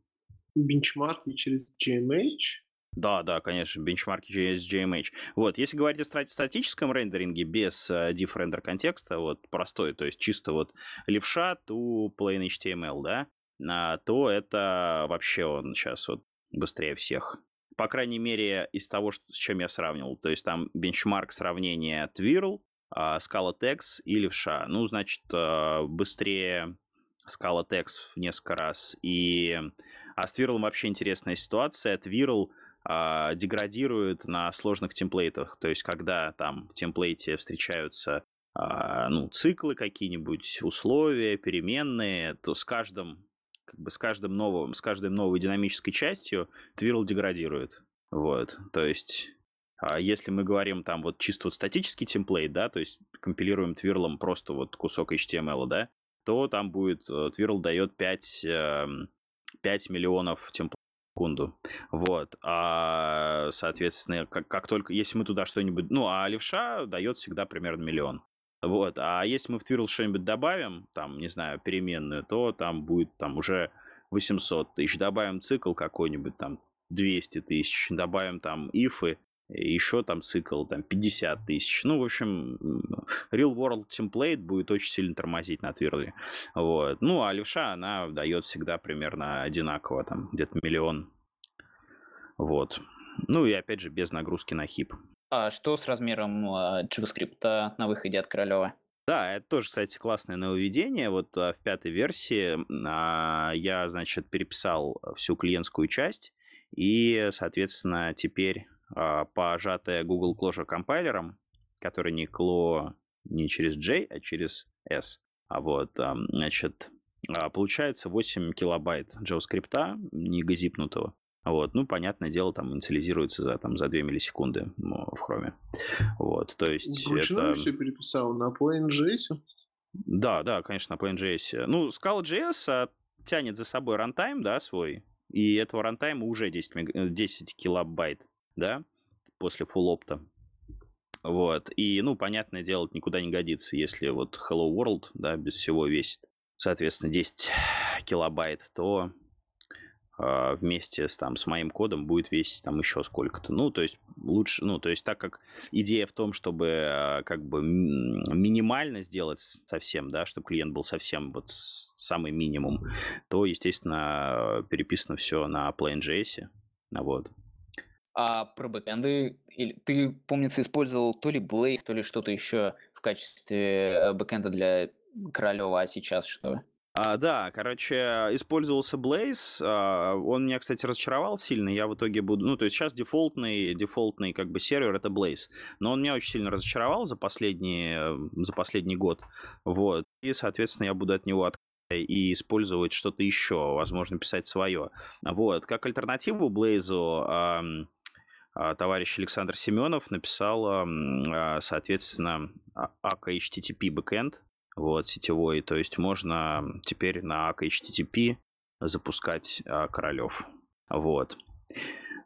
Бенчмарки через GMH. Да, да, конечно, бенчмарки через GMH. Вот, если говорить о стати- статическом рендеринге без э, diff рендер контекста, вот простой, то есть чисто вот левша to plain HTML, да, а, то это вообще он сейчас вот быстрее всех. По крайней мере, из того, что, с чем я сравнивал. То есть там бенчмарк сравнения Twirl, а, Scala Tex и левша. Ну, значит, э, быстрее Scala Tex в несколько раз. И... А с Twirl вообще интересная ситуация. Twirl а, деградирует на сложных темплейтах. То есть, когда там в темплейте встречаются а, ну, циклы какие-нибудь, условия, переменные, то с каждым как бы с каждым новым, с каждой новой динамической частью Twirl деградирует. Вот, то есть а если мы говорим там вот чисто вот статический темплейт, да, то есть компилируем Twirl просто вот кусок HTML, да, то там будет, э, Twirl дает 5, эм, 5 миллионов темплейтов секунду. Вот. А, соответственно, как, как только, если мы туда что-нибудь... Ну, а левша дает всегда примерно миллион. Вот. А если мы в Twirl что-нибудь добавим, там, не знаю, переменную, то там будет там уже 800 тысяч. Добавим цикл какой-нибудь, там, 200 тысяч. Добавим там ифы, еще там цикл, там, 50 тысяч. Ну, в общем, real world template будет очень сильно тормозить на Twirl. Вот. Ну, а левша, она дает всегда примерно одинаково, там, где-то миллион. Вот. Ну и опять же, без нагрузки на хип. А что с размером а, JavaScript на выходе от Королева? Да, это тоже, кстати, классное нововведение. Вот а, в пятой версии а, я, значит, переписал всю клиентскую часть, и, соответственно, теперь пожатая Google Closure компайлером, который не кло не через J, а через S, а вот, а, значит, а, получается 8 килобайт JavaScript, не газипнутого. Вот, ну, понятное дело, там инициализируется за, там, за 2 миллисекунды в хроме. Вот, то есть Вручную это... все переписал на PlaneJS. Да, да, конечно, на PlaneJS. Ну, Scala.js а, тянет за собой рантайм, да, свой, и этого рантайма уже 10, мега- э, 10 килобайт, да, после фуллопта. Вот, и, ну, понятное дело, никуда не годится, если вот Hello World, да, без всего весит, соответственно, 10 килобайт, то а, вместе с, там, с моим кодом будет весить там еще сколько-то. Ну, то есть лучше, ну, то есть так как идея в том, чтобы а, как бы минимально сделать совсем, да, чтобы клиент был совсем вот самый минимум, то, естественно, переписано все на PlaneJS. А Вот. А про бэкэнды, ты, помнится, использовал то ли Blaze, то ли что-то еще в качестве э, бэкэнда для Королева, а сейчас что? А, да, короче, использовался Blaze. А, он меня, кстати, разочаровал сильно. Я в итоге буду... Ну, то есть сейчас дефолтный, дефолтный как бы сервер — это Blaze. Но он меня очень сильно разочаровал за последний, за последний год. Вот. И, соответственно, я буду от него от и использовать что-то еще, возможно, писать свое. Вот. Как альтернативу Blaze товарищ Александр Семенов написал, а, соответственно, AK HTTP backend, вот, сетевой. То есть можно теперь на HTTP запускать а, королев. Вот.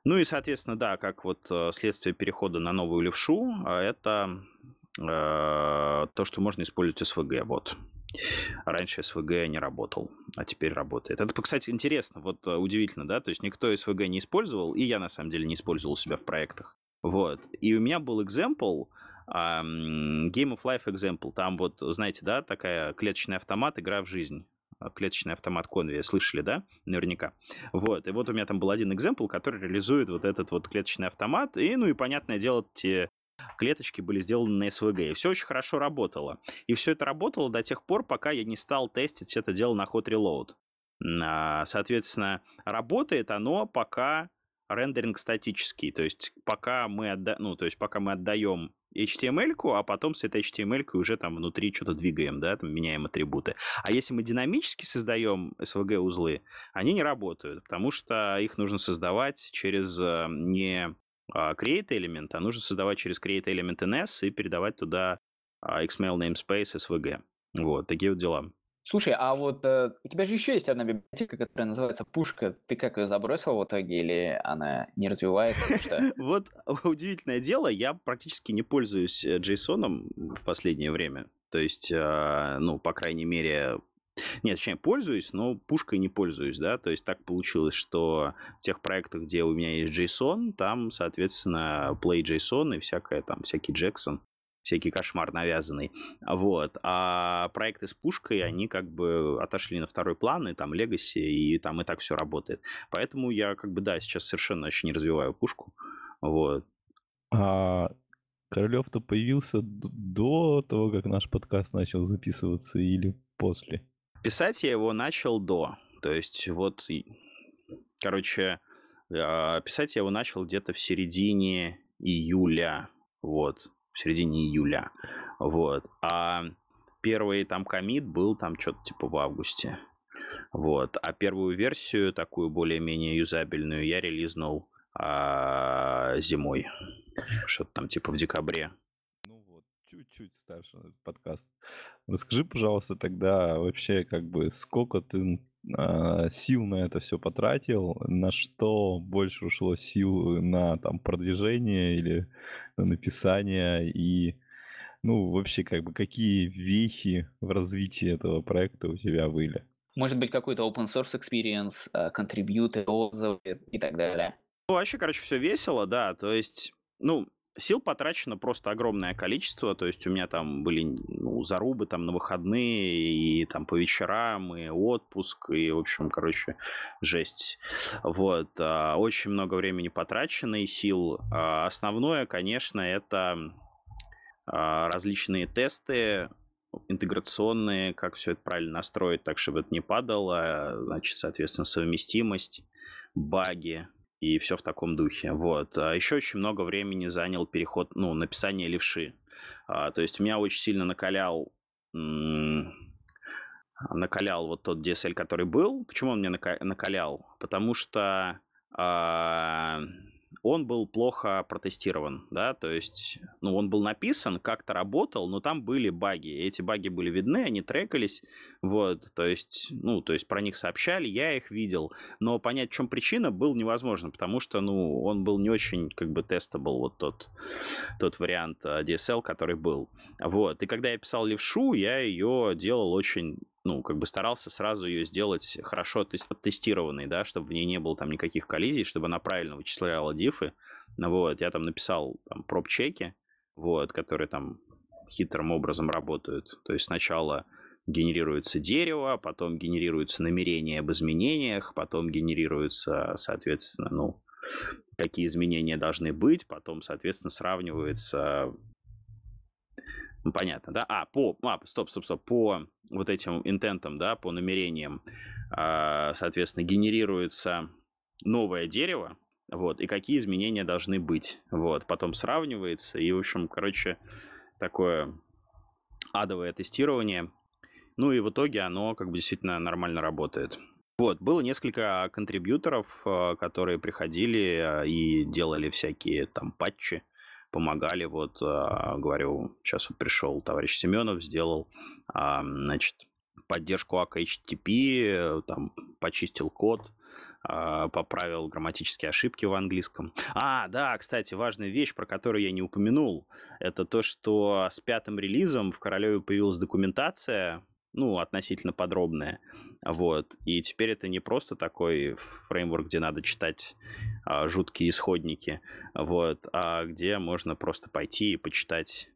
Ну и, соответственно, да, как вот следствие перехода на новую левшу, это э, то, что можно использовать SVG. Вот. Раньше СВГ не работал, а теперь работает. Это, кстати, интересно, вот э, удивительно, да, то есть никто СВГ не использовал, и я, на самом деле, не использовал у себя в проектах. Вот. И у меня был example, um, Game of Life example, там вот, знаете, да, такая клеточный автомат, игра в жизнь а, клеточный автомат Конви, слышали, да? Наверняка. Вот, и вот у меня там был один экземпл, который реализует вот этот вот клеточный автомат, и, ну и, понятное дело, те клеточки были сделаны на SVG. И все очень хорошо работало. И все это работало до тех пор, пока я не стал тестить это дело на Hot Reload. А, соответственно, работает оно пока рендеринг статический, то есть пока мы, отда... ну, то есть пока мы отдаем HTML-ку, а потом с этой HTML-кой уже там внутри что-то двигаем, да, там меняем атрибуты. А если мы динамически создаем SVG-узлы, они не работают, потому что их нужно создавать через э, не create элемент, а нужно создавать через create element ns и передавать туда а, XML namespace SVG. Вот, такие вот дела. Слушай, а вот э, у тебя же еще есть одна библиотека, которая называется Пушка. Ты как ее забросил в итоге или она не развивается? Вот удивительное дело, я практически не пользуюсь JSON э, в последнее время. То есть, а, ну, по крайней мере, нет, точнее, пользуюсь, но пушкой не пользуюсь, да, то есть так получилось, что в тех проектах, где у меня есть JSON, там, соответственно, play JSON и всякое там, всякий Jackson, всякий кошмар навязанный, вот, а проекты с пушкой, они как бы отошли на второй план, и там Legacy, и там и так все работает, поэтому я как бы, да, сейчас совершенно еще не развиваю пушку, вот. А Королев-то появился до того, как наш подкаст начал записываться или после? Писать я его начал до. То есть вот, короче, а, писать я его начал где-то в середине июля. Вот, в середине июля. Вот. А первый там комит был там что-то типа в августе. Вот. А первую версию, такую более-менее юзабельную, я релизнул а, зимой. Что-то там типа в декабре чуть-чуть старше этот подкаст. Расскажи, пожалуйста, тогда вообще как бы сколько ты э, сил на это все потратил, на что больше ушло сил на там продвижение или на написание и ну вообще как бы какие вехи в развитии этого проекта у тебя были? Может быть какой-то open source experience, контрибьюты, отзывы и так далее. Ну, вообще, короче, все весело, да. То есть, ну, Сил потрачено просто огромное количество, то есть у меня там были ну, зарубы там на выходные и там по вечерам, и отпуск, и, в общем, короче, жесть. Вот, а, очень много времени потрачено и сил. А, основное, конечно, это а, различные тесты, интеграционные, как все это правильно настроить, так, чтобы это не падало, значит, соответственно, совместимость, баги, и все в таком духе. Вот. А еще очень много времени занял переход, ну, написание левши. А, то есть меня очень сильно накалял накалял вот тот DSL, который был. Почему он меня накалял? Потому что а, он был плохо протестирован, да, то есть, ну, он был написан, как-то работал, но там были баги, эти баги были видны, они трекались, вот, то есть, ну, то есть про них сообщали, я их видел, но понять, в чем причина, было невозможно, потому что, ну, он был не очень, как бы, тестабл, вот тот, тот вариант а, DSL, который был, вот, и когда я писал левшу, я ее делал очень ну, как бы старался сразу ее сделать хорошо оттестированной, да, чтобы в ней не было там никаких коллизий, чтобы она правильно вычисляла дифы. Ну, вот, я там написал там проб-чеки, вот, которые там хитрым образом работают. То есть сначала генерируется дерево, потом генерируется намерение об изменениях, потом генерируется, соответственно, ну, какие изменения должны быть, потом, соответственно, сравнивается Ну, понятно, да? А, по, а, стоп, стоп, стоп, по вот этим интентам, да, по намерениям, а, соответственно, генерируется новое дерево, вот, и какие изменения должны быть, вот, потом сравнивается, и, в общем, короче, такое адовое тестирование, ну и в итоге оно как бы действительно нормально работает. Вот, было несколько контрибьюторов, а, которые приходили а, и делали всякие там патчи, помогали. Вот, а, говорю, сейчас вот пришел товарищ Семенов, сделал, значит, поддержку АК HTTP, там, почистил код, поправил грамматические ошибки в английском. А, да, кстати, важная вещь, про которую я не упомянул, это то, что с пятым релизом в Королеве появилась документация ну, относительно подробная. Вот. И теперь это не просто такой фреймворк, где надо читать а, жуткие исходники, вот, а где можно просто пойти и почитать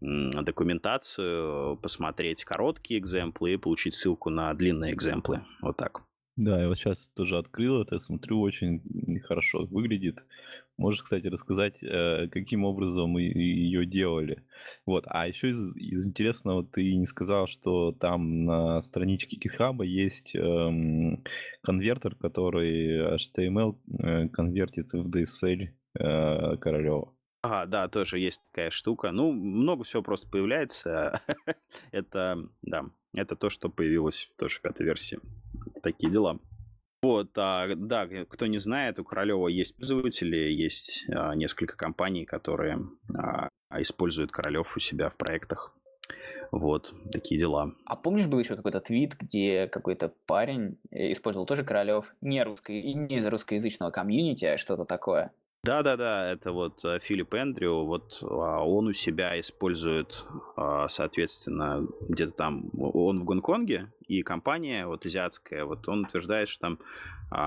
документацию, посмотреть короткие экземплы и получить ссылку на длинные экземплы. Вот так. Да, я вот сейчас тоже открыл это, смотрю, очень хорошо выглядит. Можешь, кстати, рассказать, э, каким образом ее делали. Вот, а еще из, из интересного ты не сказал, что там на страничке GitHub есть эм, конвертер, который HTML э, конвертится в DSL э, Королева. Ага, да, тоже есть такая штука. Ну, много всего просто появляется. это, да, это то, что появилось тоже в пятой версии. Такие дела. Вот, а, да, кто не знает, у Королева есть пользователи, есть а, несколько компаний, которые а, используют Королев у себя в проектах. Вот, такие дела. А помнишь, был еще какой-то твит, где какой-то парень э, использовал тоже Королев не, русский, не из русскоязычного комьюнити, а что-то такое? Да-да-да, это вот э, Филипп Эндрю, вот а, он у себя использует, а, соответственно, где-то там, он в Гонконге, и компания вот азиатская, вот он утверждает, что там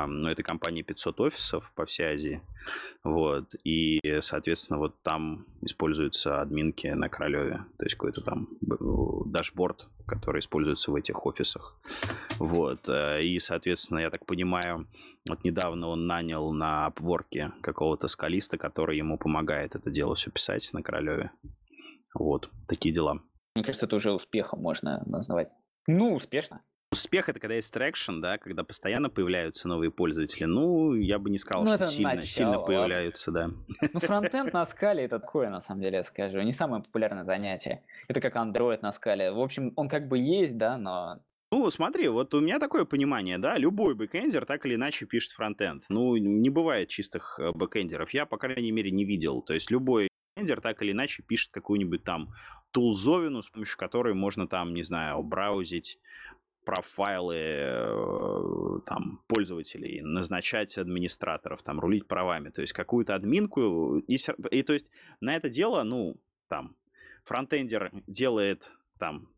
ну, этой компании 500 офисов по всей Азии. Вот. И, соответственно, вот там используются админки на Королеве. То есть какой-то там дашборд, который используется в этих офисах. Вот. Э, и, соответственно, я так понимаю, вот недавно он нанял на Upwork какого-то скалиста, который ему помогает это дело все писать на Королеве. Вот. Такие дела. Мне кажется, это уже успехом можно назвать. Ну, успешно. Успех это когда есть traction, да, когда постоянно появляются новые пользователи. Ну, я бы не сказал, ну, что сильно, начало, сильно появляются, да. Ну, фронтенд на Scala это такое, на самом деле, я скажу. Не самое популярное занятие. Это как Android на Scala. В общем, он как бы есть, да, но ну, смотри, вот у меня такое понимание, да, любой бэкэндер так или иначе пишет фронтенд. Ну, не бывает чистых э, бэкэндеров, я, по крайней мере, не видел. То есть любой бэкэндер так или иначе пишет какую-нибудь там тулзовину, с помощью которой можно там, не знаю, браузить профайлы э, там, пользователей, назначать администраторов, там, рулить правами. То есть какую-то админку. И, и то есть на это дело, ну, там, фронтендер делает там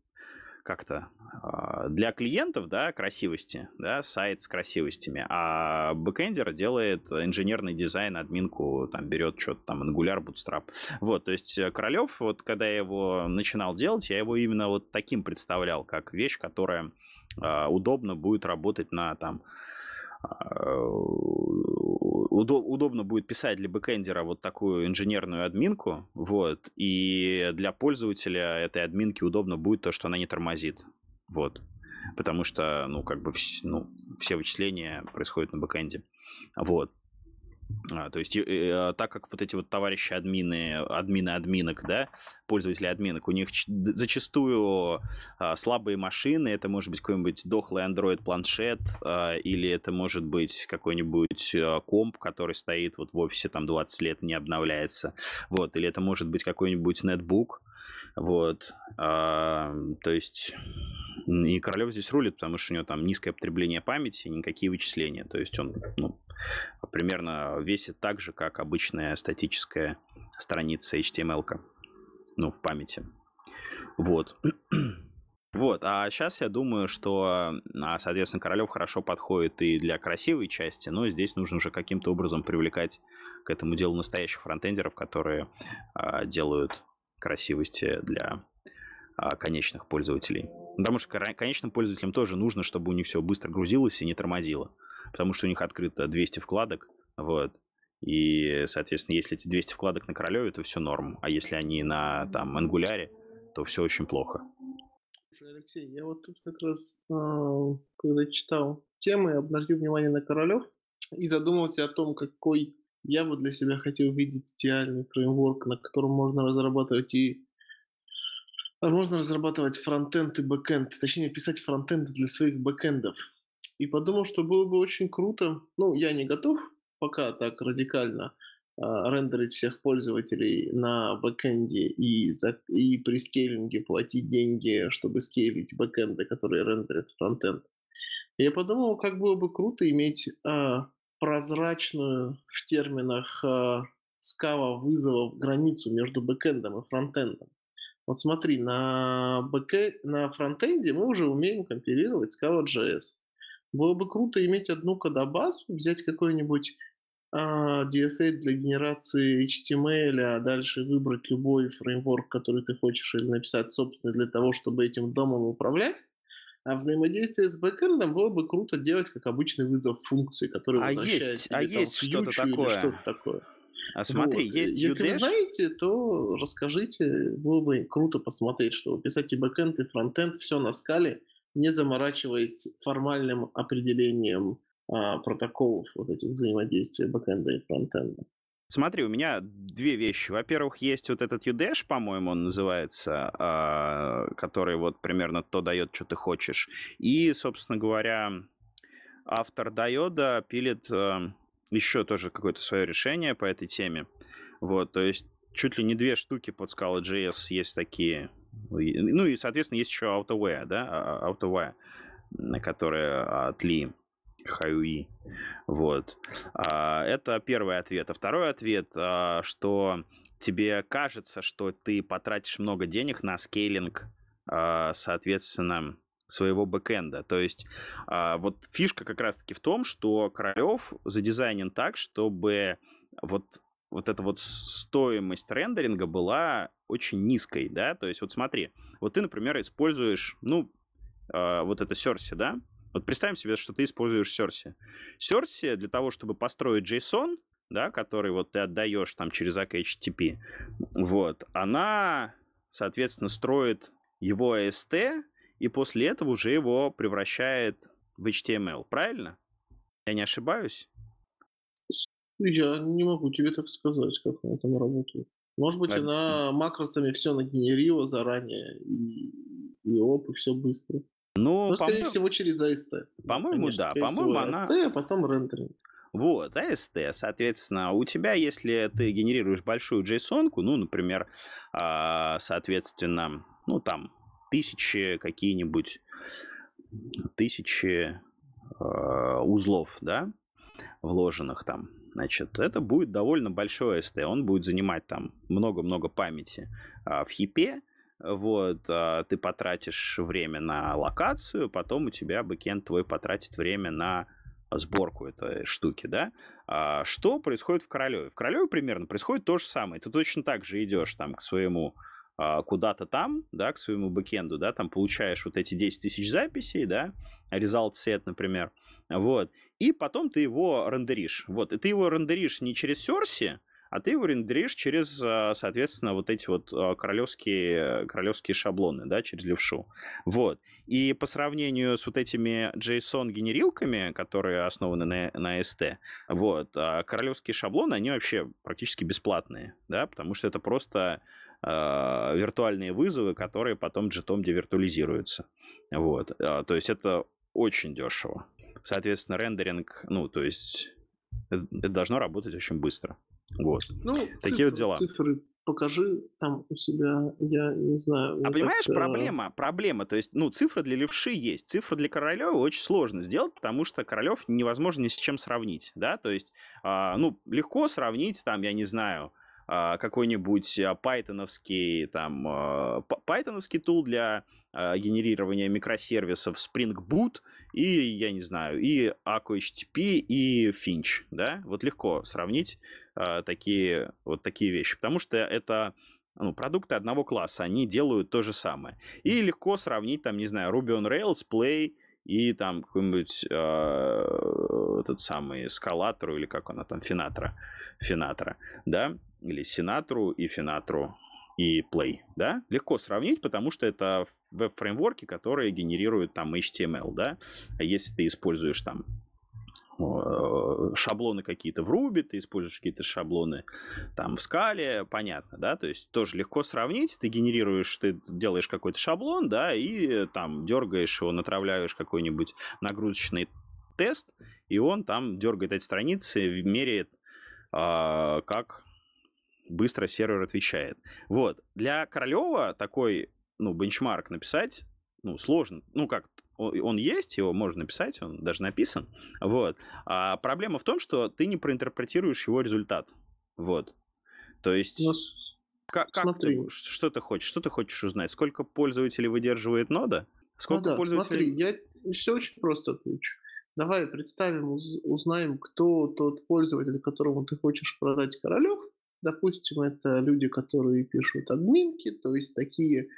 как-то а, для клиентов, да, красивости, да, сайт с красивостями, а бэкэндер делает инженерный дизайн, админку, там, берет что-то там, Angular, Bootstrap. Вот, то есть э, Королев, вот когда я его начинал делать, я его именно вот таким представлял, как вещь, которая а, удобно будет работать на там удобно будет писать для бэкэндера вот такую инженерную админку, вот, и для пользователя этой админки удобно будет то, что она не тормозит, вот, потому что, ну, как бы, ну, все вычисления происходят на бэкэнде, вот. А, то есть, э, так как вот эти вот товарищи админы, админы админок, да, пользователи админок, у них зачастую а, слабые машины, это может быть какой-нибудь дохлый Android планшет, а, или это может быть какой-нибудь а, комп, который стоит вот в офисе там 20 лет и не обновляется, вот, или это может быть какой-нибудь нетбук, вот, а, то есть и Королев здесь рулит, потому что у него там низкое потребление памяти, никакие вычисления. То есть он ну, примерно весит так же, как обычная статическая страница HTML, ну, в памяти. Вот. Вот, а сейчас я думаю, что, а, соответственно, Королев хорошо подходит и для красивой части, но здесь нужно уже каким-то образом привлекать к этому делу настоящих фронтендеров, которые а, делают красивости для а, конечных пользователей. Потому что конечным пользователям тоже нужно, чтобы у них все быстро грузилось и не тормозило. Потому что у них открыто 200 вкладок, вот. И, соответственно, если эти 200 вкладок на Королеве, то все норм. А если они на там Angular, то все очень плохо. Слушай, Алексей, я вот тут как раз, а, когда читал темы, обратил внимание на Королев и задумался о том, какой я бы для себя хотел видеть идеальный фреймворк, на котором можно разрабатывать и а, можно разрабатывать фронтенд и бэкенд, точнее писать фронтенды для своих бэкендов. И подумал, что было бы очень круто, ну, я не готов пока так радикально а, рендерить всех пользователей на бэкэнде и, за, и при скейлинге платить деньги, чтобы скейлить бэкэнды, которые рендерят фронтенд. Я подумал, как было бы круто иметь а, прозрачную в терминах а, скала вызовов границу между бэкэндом и фронтендом. Вот смотри, на, бэкэ... на фронтенде мы уже умеем компилировать Scala.js. Было бы круто иметь одну кодобазу, взять какой-нибудь а, DSA для генерации HTML, а дальше выбрать любой фреймворк, который ты хочешь, или написать собственно для того, чтобы этим домом управлять. А взаимодействие с бэкэндом было бы круто делать как обычный вызов функции, который А есть, тебе а там есть что-то такое. что-то такое. А смотри, Вот. есть Если вы знаете, то расскажите. Было бы круто посмотреть, что писать и бэкэнд, и фронтенд, все на скале, не заморачиваясь формальным определением а, протоколов вот этих взаимодействия бэкэнда и фронтенда. Смотри, у меня две вещи. Во-первых, есть вот этот UDash, по-моему, он называется, а, который вот примерно то дает, что ты хочешь. И, собственно говоря, автор Диода пилит а, еще тоже какое-то свое решение по этой теме. Вот, то есть чуть ли не две штуки под Scala.js есть такие. Ну и, соответственно, есть еще AutoWare, да, а- AutoWare, на которые от Ли. Хаюи. Вот. А, Это первый ответ. А второй ответ, а, что тебе кажется, что ты потратишь много денег на скейлинг, а, соответственно, своего бэкэнда. То есть вот фишка как раз-таки в том, что Королев задизайнен так, чтобы вот вот эта вот стоимость рендеринга была очень низкой, да, то есть вот смотри, вот ты, например, используешь, ну, вот это Серси, да, вот представим себе, что ты используешь Серси. Серси для того, чтобы построить JSON, да, который вот ты отдаешь там через ACK HTTP, вот, она, соответственно, строит его AST, и после этого уже его превращает в HTML, правильно? Я не ошибаюсь? Я не могу тебе так сказать, как она там работает. Может быть, А- она макросами все нагенерила заранее, и, и оп, и все быстро. Ну, Но, скорее всего, через AST. по-моему, конечно. да. По-моему, она- AST, а потом рендеринг. Вот, AST, соответственно, у тебя, если ты генерируешь большую JSON, ну, например, а, соответственно, ну, там, тысячи какие-нибудь, тысячи а, узлов, да, вложенных там, значит, это будет довольно большой AST, он будет занимать там много-много памяти а, в heap е, вот, а, ты потратишь время на аллокацию, потом у тебя бэкенд твой потратит время на сборку этой штуки, да? А что происходит в Королеве? В Королеве примерно происходит то же самое. Ты точно так же идешь там к своему а, куда-то там, да, к своему бэкенду, да, там получаешь вот эти 10 тысяч записей, да, result set, например, вот, и потом ты его рендеришь, вот, и ты его рендеришь не через Серси, а ты его рендеришь через, а, соответственно, вот эти вот а, королевские, королевские шаблоны, да, через левшу, вот, и по сравнению с вот этими JSON-генерилками, которые основаны на, на ST, вот, а королевские шаблоны, они вообще практически бесплатные, да, потому что это просто э, виртуальные вызовы, которые потом джетом девиртуализируются. Вот. То есть это очень дешево. Соответственно, рендеринг, ну, то есть это это должно работать очень быстро. Вот. Ну, Такие вот цифры- дела. Цифры покажи там у себя, я не знаю. А понимаешь, э, проблема, проблема, то есть, ну, цифры для левши есть, цифры для Королева очень сложно сделать, потому что Королев невозможно ни с чем сравнить, да, то есть, а, ну, легко сравнить, там, я не знаю, а, какой-нибудь а, пайтоновский, там, а, п- пайтоновский тул для а, генерирования микросервисов Spring Boot и, я не знаю, и Aqua HTTP и Finch, да, вот легко сравнить а, такие, вот такие вещи, потому что это ну, продукты одного класса, они делают то же самое. И легко сравнить, там, не знаю, Ruby on Rails, Play и там какой-нибудь э, этот самый Scalatrу или как она там, Финатра, Финатра, да, или Синатру и Финатру. И Play, да? Легко сравнить, потому что это веб-фреймворки, которые генерируют там HTML, да? А если ты используешь там э, шаблоны какие-то в Ruby, ты используешь какие-то шаблоны там в скале, понятно, да, то есть тоже легко сравнить, ты генерируешь, ты делаешь какой-то шаблон, да, и там дергаешь его, натравляешь какой-нибудь нагрузочный тест, и он там дергает эти страницы, меряет, а, как быстро сервер отвечает. Вот. Для Королева такой, ну, бенчмарк написать, ну, сложно. Ну, как, он есть, его можно написать, он даже написан. Вот. А проблема в том, что ты не проинтерпретируешь его результат. Вот. То есть... Ну, как, как ты, что ты хочешь? Что ты хочешь узнать? Сколько пользователей выдерживает нода? Сколько ну да, пользователей... Смотри, я все очень просто отвечу. Давай представим, узнаем, кто тот пользователь, которому ты хочешь продать королев. Допустим, это люди, которые пишут админки, то есть такие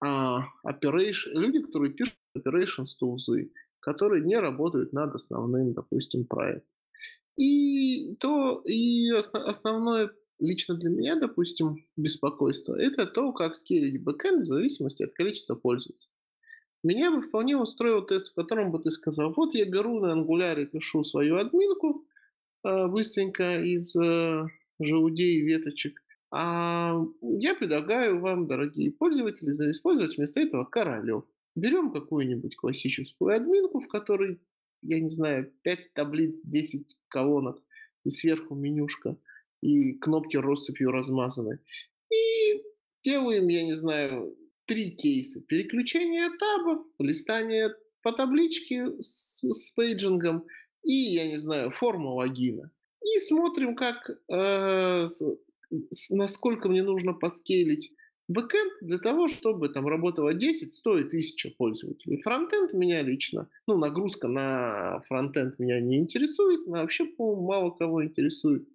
а, operation, люди, которые пишут operations tools, которые не работают над основным, допустим, проектом. И то, и основ, основное лично для меня, допустим, беспокойство, это то, как скейлить бэкэнд в зависимости от количества пользователей. Меня бы вполне устроил тест, в котором бы ты сказал, вот я беру на ангуляре, пишу свою админку э, быстренько из э, желудей и веточек, а я предлагаю вам, дорогие пользователи, использовать вместо этого королев. Берем какую-нибудь классическую админку, в которой, я не знаю, 5 таблиц, 10 колонок, и сверху менюшка, и кнопки россыпью размазаны. И делаем, я не знаю, три кейса. Переключение табов, листание по табличке с, с paging ом и, я не знаю, форма логина. И смотрим, как, э, насколько мне нужно поскейлить бэкэнд для того, чтобы там работало 10, 100 и 1000 пользователей. Фронтенд меня лично, ну, нагрузка на фронтенд меня не интересует, она вообще, по мало кого интересует.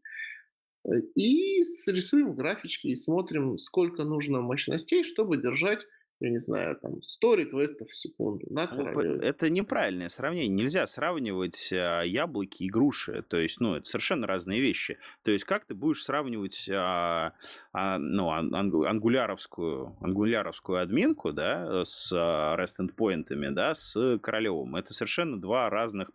И рисуем графички и смотрим, сколько нужно мощностей, чтобы держать я не знаю, там 100 реквестов в секунду на ну, Это неправильное сравнение. Нельзя сравнивать а, яблоки и груши. То есть, ну, это совершенно разные вещи. То есть, как ты будешь сравнивать а, а, ну, ангуляровскую, ангуляровскую админку, да, с а, REST endpoint'ами, да, с Королевым? Это совершенно два разных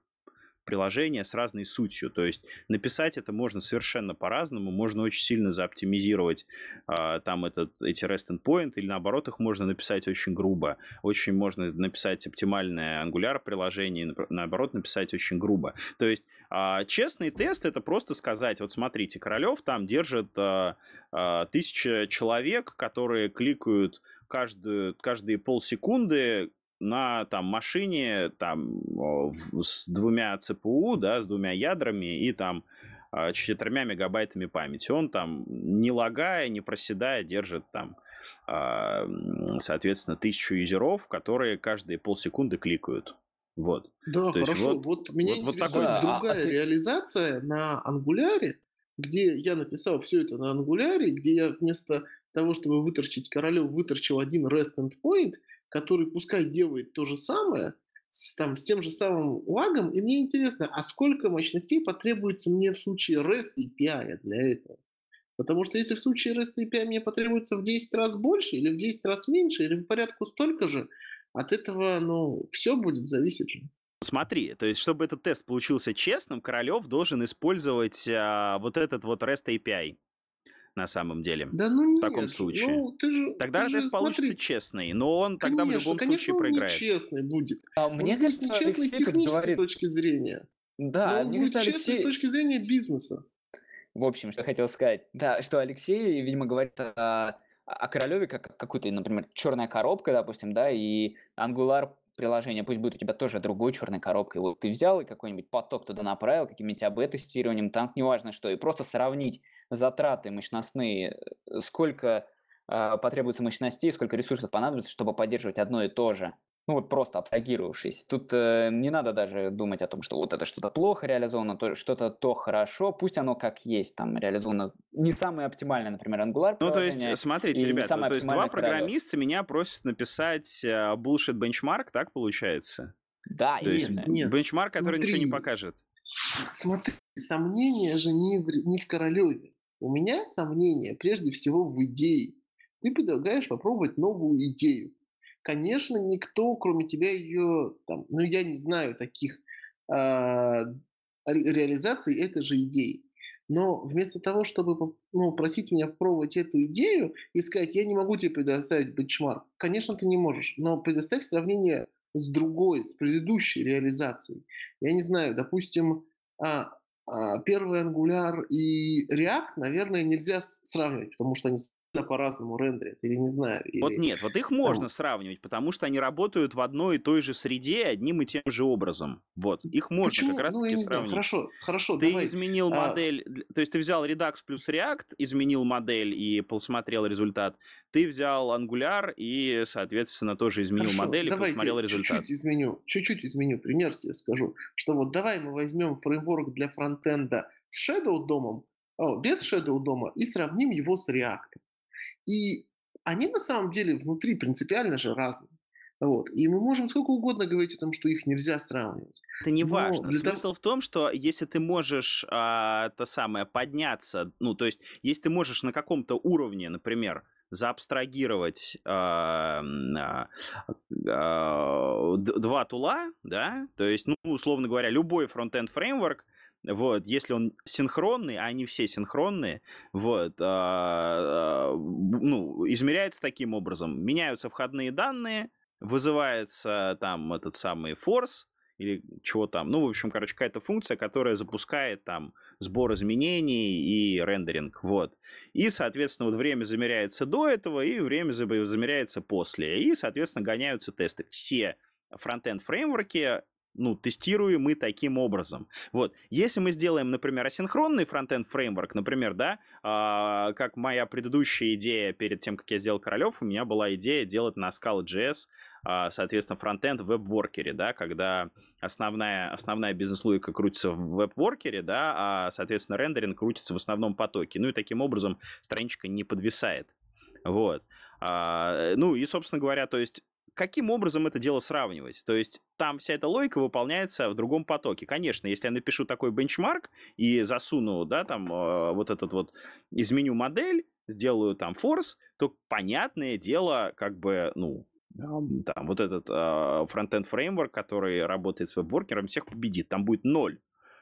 приложения с разной сутью. То есть написать это можно совершенно по-разному. Можно очень сильно заоптимизировать э, там этот, эти REST endpoint, или наоборот их можно написать очень грубо. Очень можно написать оптимальное Angular приложение, наоборот написать очень грубо. То есть э, честный тест это просто сказать, вот смотрите, Королев там держит э, э, тысяча человек, которые кликают каждую, каждые полсекунды на там машине там с двумя ЦПУ, да, с двумя ядрами и там а, четырьмя мегабайтами памяти. Он там не лагая, не проседая держит там а, соответственно, тысячу юзеров, которые каждые полсекунды кликают. Вот. Да, То хорошо. вот, вот меня вот, интересует вот такой... другая а, а ты... реализация на ангуляре, где я написал все это на ангуляре, где я вместо того, чтобы выторчить королев, выторчил один REST endpoint, который пускай делает то же самое, с, там, с тем же самым лагом, и мне интересно, а сколько мощностей потребуется мне в случае REST API для этого? Потому что если в случае REST API мне потребуется в 10 раз больше, или в 10 раз меньше, или в порядку столько же, от этого, ну, все будет зависеть. Смотри, то есть, чтобы этот тест получился честным, Королев должен использовать а, вот этот вот REST API на самом деле. Да ну нет, в таком случае. Ну, ты же, тогда ты же, получится смотри, честный, но он конечно, тогда в любом конечно, случае проиграет. Конечно, честный будет. А мне он кажется, будет нечестный Алексей с технической говорит... точки зрения. Да, но он мне будет кажется, честный Алексей... с точки зрения бизнеса. В общем, что хотел сказать. Да, что Алексей, видимо, говорит о, о Королеве как какую-то, например, черная коробка, допустим, да, и Angular приложение, пусть будет у тебя тоже другой черной коробкой. Вот ты взял и какой-нибудь поток туда направил, каким-нибудь АБ-тестированием, там неважно что, и просто сравнить затраты мощностные, э, сколько э, потребуется мощностей, сколько ресурсов понадобится, чтобы поддерживать одно и то же. Ну вот просто абстрагировавшись. Тут э, не надо даже думать о том, что вот это что-то плохо реализовано, то, что-то то хорошо. Пусть оно как есть, там реализовано не самое оптимальное, например, Angular Ну то есть, смотрите, ребята, то есть два программиста меня просят написать э, bullshit benchmark, так получается? Да, то именно. Есть, нет, бенчмарк, смотри, который ничего не покажет. Смотри, сомнения же не в, не в Королеве. У меня сомнения прежде всего в идее. ты предлагаешь попробовать новую идею. Конечно, никто, кроме тебя, ее, там, ну, я не знаю таких а, реализаций этой же идеи. Но вместо того, чтобы ну, просить меня попробовать эту идею и сказать, я не могу тебе предоставить бенчмарк, конечно, ты не можешь, но предоставь сравнение с другой, с предыдущей реализацией. Я не знаю, допустим, а, первый Angular и React, наверное, нельзя сравнивать, потому что они по-разному рендерят, или не знаю. Или... Вот нет, вот их можно сравнивать, потому что они работают в одной и той же среде одним и тем же образом. Вот, их можно Почему? как раз-таки ну, сравнить. Знаю. Хорошо, хорошо, Ты давай. изменил а... модель, то есть ты взял Redux плюс React, изменил модель и посмотрел результат. Ты взял Angular и, соответственно, тоже изменил хорошо, модель и посмотрел результат. чуть-чуть изменю, чуть-чуть изменю, пример тебе скажу, что вот давай мы возьмем фреймворк для фронтенда с Shadow домом, о, без Shadow дома и сравним его с React. И они на самом деле внутри принципиально же разные. Вот. И мы можем сколько угодно говорить о том, что их нельзя сравнивать. Это не важно. Смысл того... в том, что если ты можешь а, то самое подняться, ну, то есть, если ты можешь на каком-то уровне, например, заабстрагировать а, а, а, два тула, да, то есть, ну, условно говоря, любой фронтенд фреймворк вот, если он синхронный, а они все синхронные, вот, а, а, ну, измеряется таким образом. Меняются входные данные, вызывается там этот самый force, или чего там. Ну, в общем, короче, какая-то функция, которая запускает там сбор изменений и рендеринг, вот. И, соответственно, вот время замеряется до этого, и время замеряется после. И, соответственно, гоняются тесты. Все фронтенд фреймворки ну, тестируем мы таким образом. Вот, если мы сделаем, например, асинхронный фронтенд фреймворк, например, да, э, как моя предыдущая идея перед тем, как я сделал Королев, у меня была идея делать на Scala.js, э, соответственно, фронтенд в веб-воркере, да, когда основная, основная бизнес-логика крутится в веб-воркере, да, а, соответственно, рендеринг крутится в основном потоке. Ну и таким образом страничка не подвисает. Вот. А, ну и, собственно говоря, то есть каким образом это дело сравнивать? То есть там вся эта логика выполняется в другом потоке. Конечно, если я напишу такой бенчмарк и засуну, да, там э, вот этот вот, изменю модель, сделаю там форс, то понятное дело, как бы, ну, там вот этот э, фронтенд фреймворк, который работает с веб-воркером, всех победит. Там будет ноль.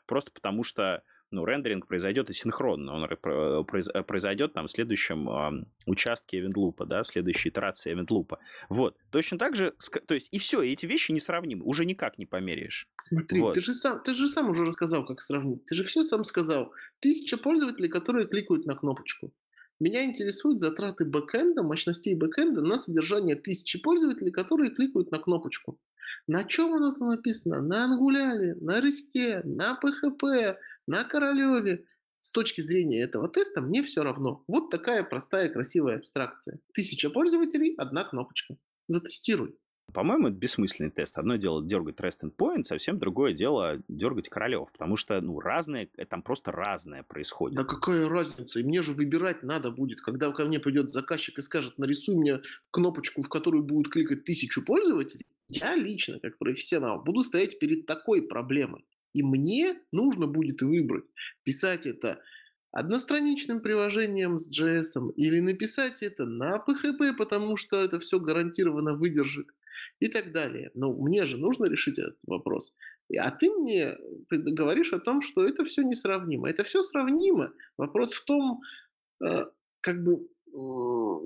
Просто потому что ну, рендеринг произойдет асинхронно, он э, произойдет там в следующем участке эвентлупа, да, в следующей итерации эвентлупа. Вот, точно так же, то есть и все, эти вещи несравнимы, уже никак не померяешь. Смотри, вот. ты, же сам, ты же сам уже рассказал, как сравнить, ты же все сам сказал. Тысяча пользователей, которые кликают на кнопочку. Меня интересуют затраты бэкэнда, мощностей бэкэнда на содержание тысячи пользователей, которые кликают на кнопочку. На чем оно там написано? На ангуляре, на ресте, на PHP, на Королеве. С точки зрения этого теста мне все равно. Вот такая простая, красивая абстракция. Тысяча пользователей, одна кнопочка. Затестируй. По-моему, это бессмысленный тест. Одно дело дергать rest endpoint, совсем другое дело дергать королев. Потому что, ну, разное, э, там просто разное происходит. Да какая разница? И мне же выбирать надо будет. Когда ко мне придет заказчик и скажет, нарисуй мне кнопочку, в которую будут кликать тысячу пользователей, я лично, как профессионал, буду стоять перед такой проблемой. И мне нужно будет выбрать, писать это одностраничным приложением с JS или написать это на PHP, потому что это все гарантированно выдержит и так далее. Но мне же нужно решить этот вопрос. А ты мне говоришь о том, что это все несравнимо. Это все сравнимо. Вопрос в том, э, как бы,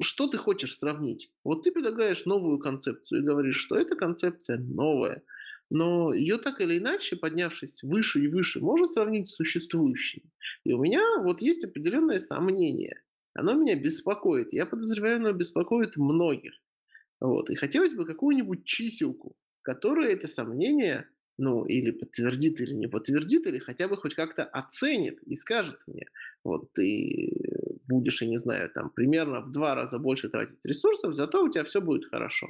что ты хочешь сравнить. Вот ты предлагаешь новую концепцию и говоришь, что эта концепция новая – но ее так или иначе, поднявшись выше и выше, можно сравнить с существующей. И у меня вот есть определенное сомнение. Оно меня беспокоит. Я подозреваю, оно беспокоит многих. Вот. И хотелось бы какую-нибудь чиселку, которая это сомнение, ну, или подтвердит, или не подтвердит, или хотя бы хоть как-то оценит и скажет мне, вот ты будешь, я не знаю, там примерно в два раза больше тратить ресурсов, зато у тебя все будет хорошо.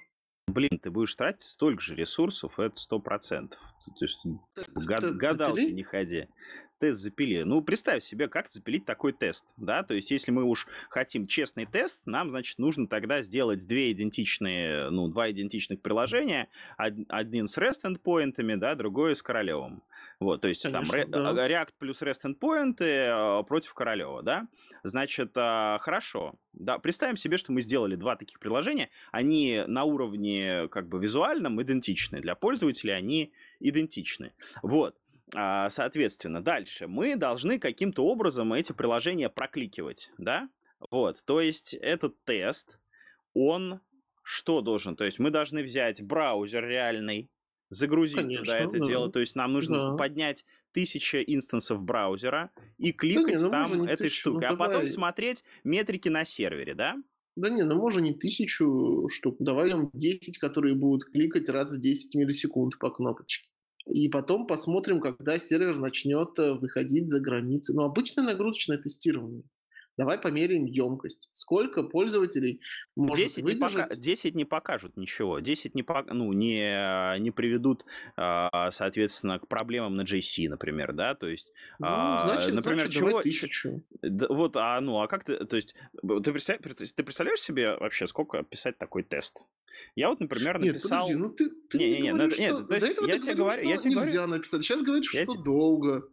Блин, ты будешь тратить столько же ресурсов, это сто процентов. То есть гад, гадалки не ходи. Тест запилили. Ну, представь себе, как запилить такой тест, да, то есть если мы уж хотим честный тест, нам, значит, нужно тогда сделать две идентичные, ну, два идентичных приложения, один с REST endpointами, да, другой с Королевым. Вот, то есть Конечно, там да. React плюс REST endpoinты э, против Королева, да. Значит, а, хорошо, да, представим себе, что мы сделали два таких приложения, они на уровне как бы визуальном идентичны, для пользователей они идентичны. Вот. А, соответственно, дальше мы должны каким-то образом эти приложения прокликивать, да? Вот, то есть этот тест, он что должен? То есть мы должны взять браузер реальный, загрузить Конечно, туда это да. дело. То есть нам нужно да. поднять тысяча инстансов браузера и кликать да не, ну там этой тысячу, штукой, ну, а потом смотреть метрики на сервере, да? Да не, ну можно не тысячу штук, давай там 10, которые будут кликать раз в 10 миллисекунд по кнопочке. И потом посмотрим, когда сервер начнет э, выходить за границы. Ну, обычное нагрузочное тестирование. Давай померяем емкость. Сколько пользователей может 10 выдержать? Не пока, 10 не покажут ничего. 10 не, ну, не, не приведут, а, соответственно, к проблемам на JC, например, да? То есть, ну, а, значит, например, значит, чего... тысячу. Вот, а, ну, а как ты... То есть, ты, представляешь, ты представляешь себе вообще, сколько писать такой тест? Я вот, например, написал... Нет, подожди, ну ты, ты не, не, не, говоришь, нет, что... то есть, я тебе говорю, я тебе говорю... Нельзя написать. Сейчас говоришь, что те... долго.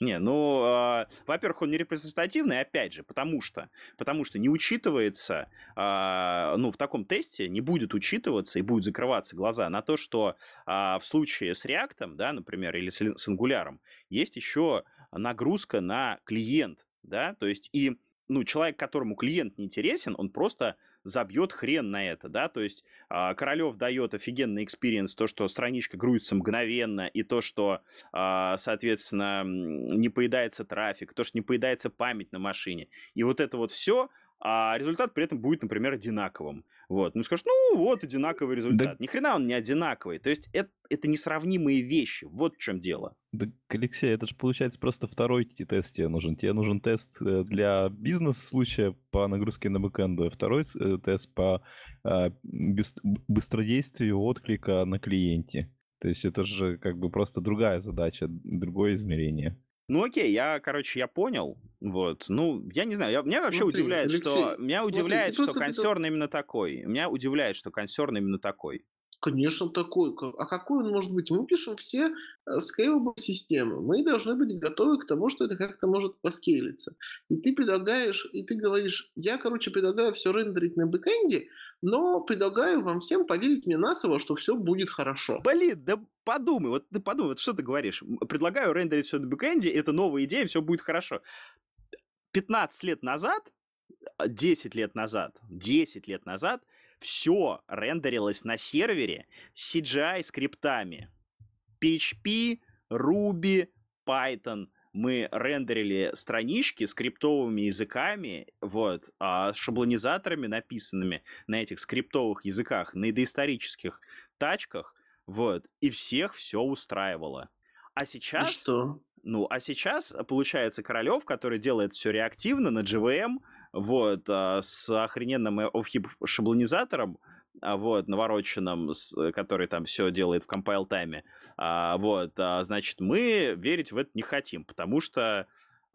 Не, ну, э, во-первых, он не репрезентативный, опять же, потому что, потому что не учитывается, э, ну, в таком тесте не будет учитываться и будет закрываться глаза на то, что э, в случае с React, да, например, или с, с Angular, есть еще нагрузка на клиент, да, то есть и, ну, человек, которому клиент не интересен, он просто забьет хрен на это, да, то есть э, Королев дает офигенный experience, то, что страничка грузится мгновенно, и то, что, э, соответственно, не поедается трафик, то, что не поедается память на машине, и вот это вот все, а результат при этом будет, например, одинаковым. Вот. Ну, скажешь, ну, вот одинаковый результат. Да. Ни хрена он не одинаковый. То есть это, это несравнимые вещи. Вот в чем дело. Да, Алексей, это же получается просто второй тест тебе нужен. Тебе нужен тест э, для бизнес-случая по нагрузке на бэкэнду, второй э, тест по а, быстродействию отклика на клиенте. То есть это же как бы просто другая задача, другое измерение. Ну окей, я, короче, я понял. Вот. Ну, я не знаю, я, меня вообще смотри, удивляет, Алексей, что меня смотри, удивляет, что консерн это... именно такой. Меня удивляет, что консерн именно такой. Конечно, такой. А какой он может быть? Мы пишем все scalable э, системы. Мы должны быть готовы к тому, что это как-то может поскейлиться. И ты предлагаешь, и ты говоришь, я, короче, предлагаю все рендерить на бэкэнде, но предлагаю вам всем поверить мне на слово, что все будет хорошо. Блин, да подумай, вот ты подумай, вот что ты говоришь. Предлагаю рендерить все на бэкэнде, это новая идея, все будет хорошо. 15 лет назад, 10 лет назад, 10 лет назад все рендерилось на сервере CGI скриптами. PHP, Ruby, Python, мы рендерили странички скриптовыми языками, вот, а шаблонизаторами, написанными на этих скриптовых языках, на доисторических тачках, вот, и всех все устраивало. А сейчас... И что? Ну, а сейчас, получается, Королев, который делает все реактивно на GVM, вот, а, с охрененным шаблонизатором, а, вот, навороченным, который там все делает в compile тайме, а, вот, значит, мы верить в это не хотим, потому что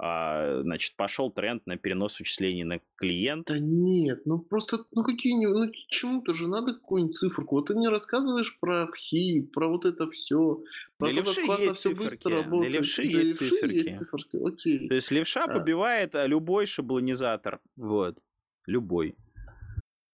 значит, пошел тренд на перенос вычислений на клиент. Да нет, ну просто, ну какие-нибудь, ну чему-то же надо какую-нибудь циферку. Вот ты мне рассказываешь про вхи, про вот это все, про для то, как классно все циферки. быстро работает. Для левши, для есть, левши циферки. есть циферки. Окей. То есть левша а. побивает любой шаблонизатор. Вот. Любой.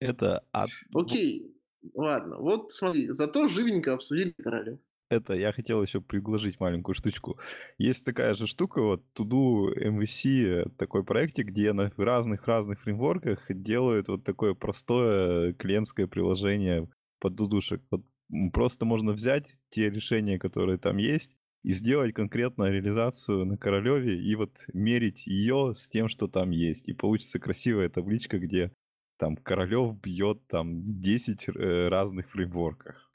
Это... От... Окей, ладно. Вот смотри, зато живенько обсудили королев. Это я хотел еще предложить маленькую штучку. Есть такая же штука, вот Tudo MVC, такой проектик, где на разных-разных фреймворках делают вот такое простое клиентское приложение под дудушек. Вот просто можно взять те решения, которые там есть, и сделать конкретно реализацию на Королеве и вот мерить ее с тем, что там есть. И получится красивая табличка, где там Королев бьет там 10 э, разных фреймворках.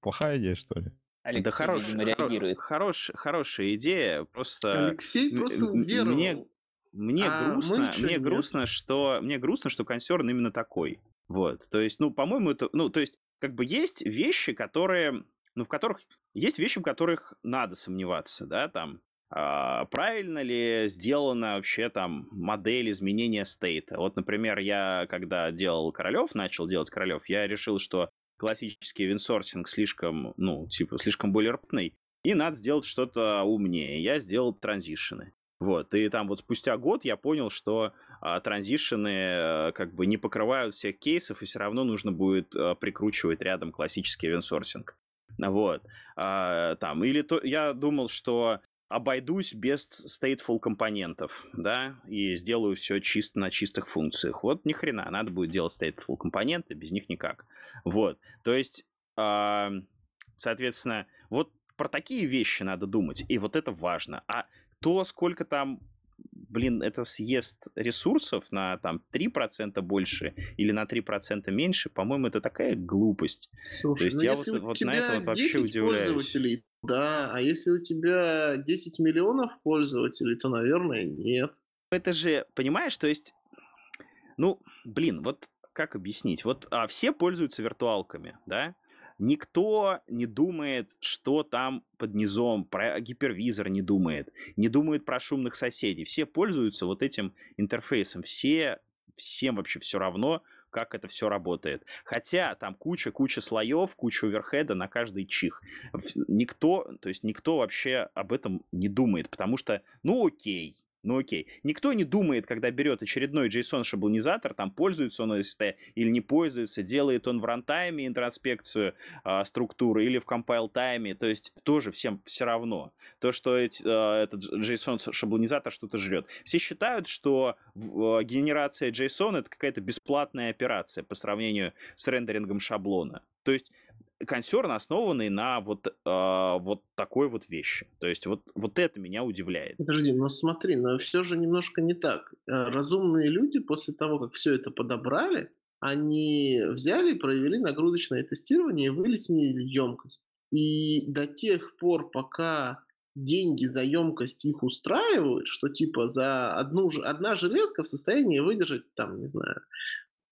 Плохая идея, что ли? Алексей, да хорош, реагирует. Хорош, хорошая идея, просто... Алексей просто уверовал. Мне, мне а грустно, мне нет. грустно, что мне грустно, что консерн именно такой. Вот, то есть, ну, по-моему, это, ну, то есть, как бы есть вещи, которые, ну, в которых есть вещи, в которых надо сомневаться, да, там, а, правильно ли сделана вообще там модель изменения стейта. Вот, например, я когда делал Королев, начал делать Королев, я решил, что классический винсорсинг слишком, ну, типа, слишком бойлерплатный, и надо сделать что-то умнее. Я сделал транзишены. Вот, и там вот спустя год я понял, что а, транзишены а, как бы не покрывают всех кейсов, и все равно нужно будет а, прикручивать рядом классический винсорсинг. Вот. А, там, или то, я думал, что обойдусь без stateful компонентов, да, и сделаю все чисто на чистых функциях. Вот ни хрена, надо будет делать stateful компоненты, без них никак. Вот, то есть, соответственно, вот про такие вещи надо думать, и вот это важно. А то, сколько там блин, это съест ресурсов на там 3% больше или на 3% меньше, по-моему, это такая глупость. Слушай, То есть ну я вот, вот на это вот вообще 10 удивляюсь. пользователей, да, а если у тебя 10 миллионов пользователей, то, наверное, нет. Это же, понимаешь, то есть, ну, блин, вот как объяснить? Вот а, все пользуются виртуалками, да? Никто не думает, что там под низом, про гипервизор не думает, не думает про шумных соседей. Все пользуются вот этим интерфейсом. Все, всем вообще все равно, как это все работает. Хотя там куча-куча слоев, куча оверхеда на каждый чих. Никто, то есть никто вообще об этом не думает, потому что, ну окей, ну окей. Никто не думает, когда берет очередной JSON-шаблонизатор, там пользуется он AST или не пользуется, делает он в runtime е интроспекцию э, структуры или в compile-time е, то есть тоже всем все равно. То, что эти, э, этот JSON-шаблонизатор что-то жрет. Все считают, что э, генерация JSON это какая-то бесплатная операция по сравнению с рендерингом шаблона. То есть консерн, основанный на вот, э, вот такой вот вещи. То есть вот, вот это меня удивляет. Подожди, но смотри, но все же немножко не так. Э, разумные люди после того, как все это подобрали, они взяли, провели нагрузочное тестирование и выяснили емкость. И до тех пор, пока деньги за емкость их устраивают, что типа за одну, одна железка в состоянии выдержать, там, не знаю,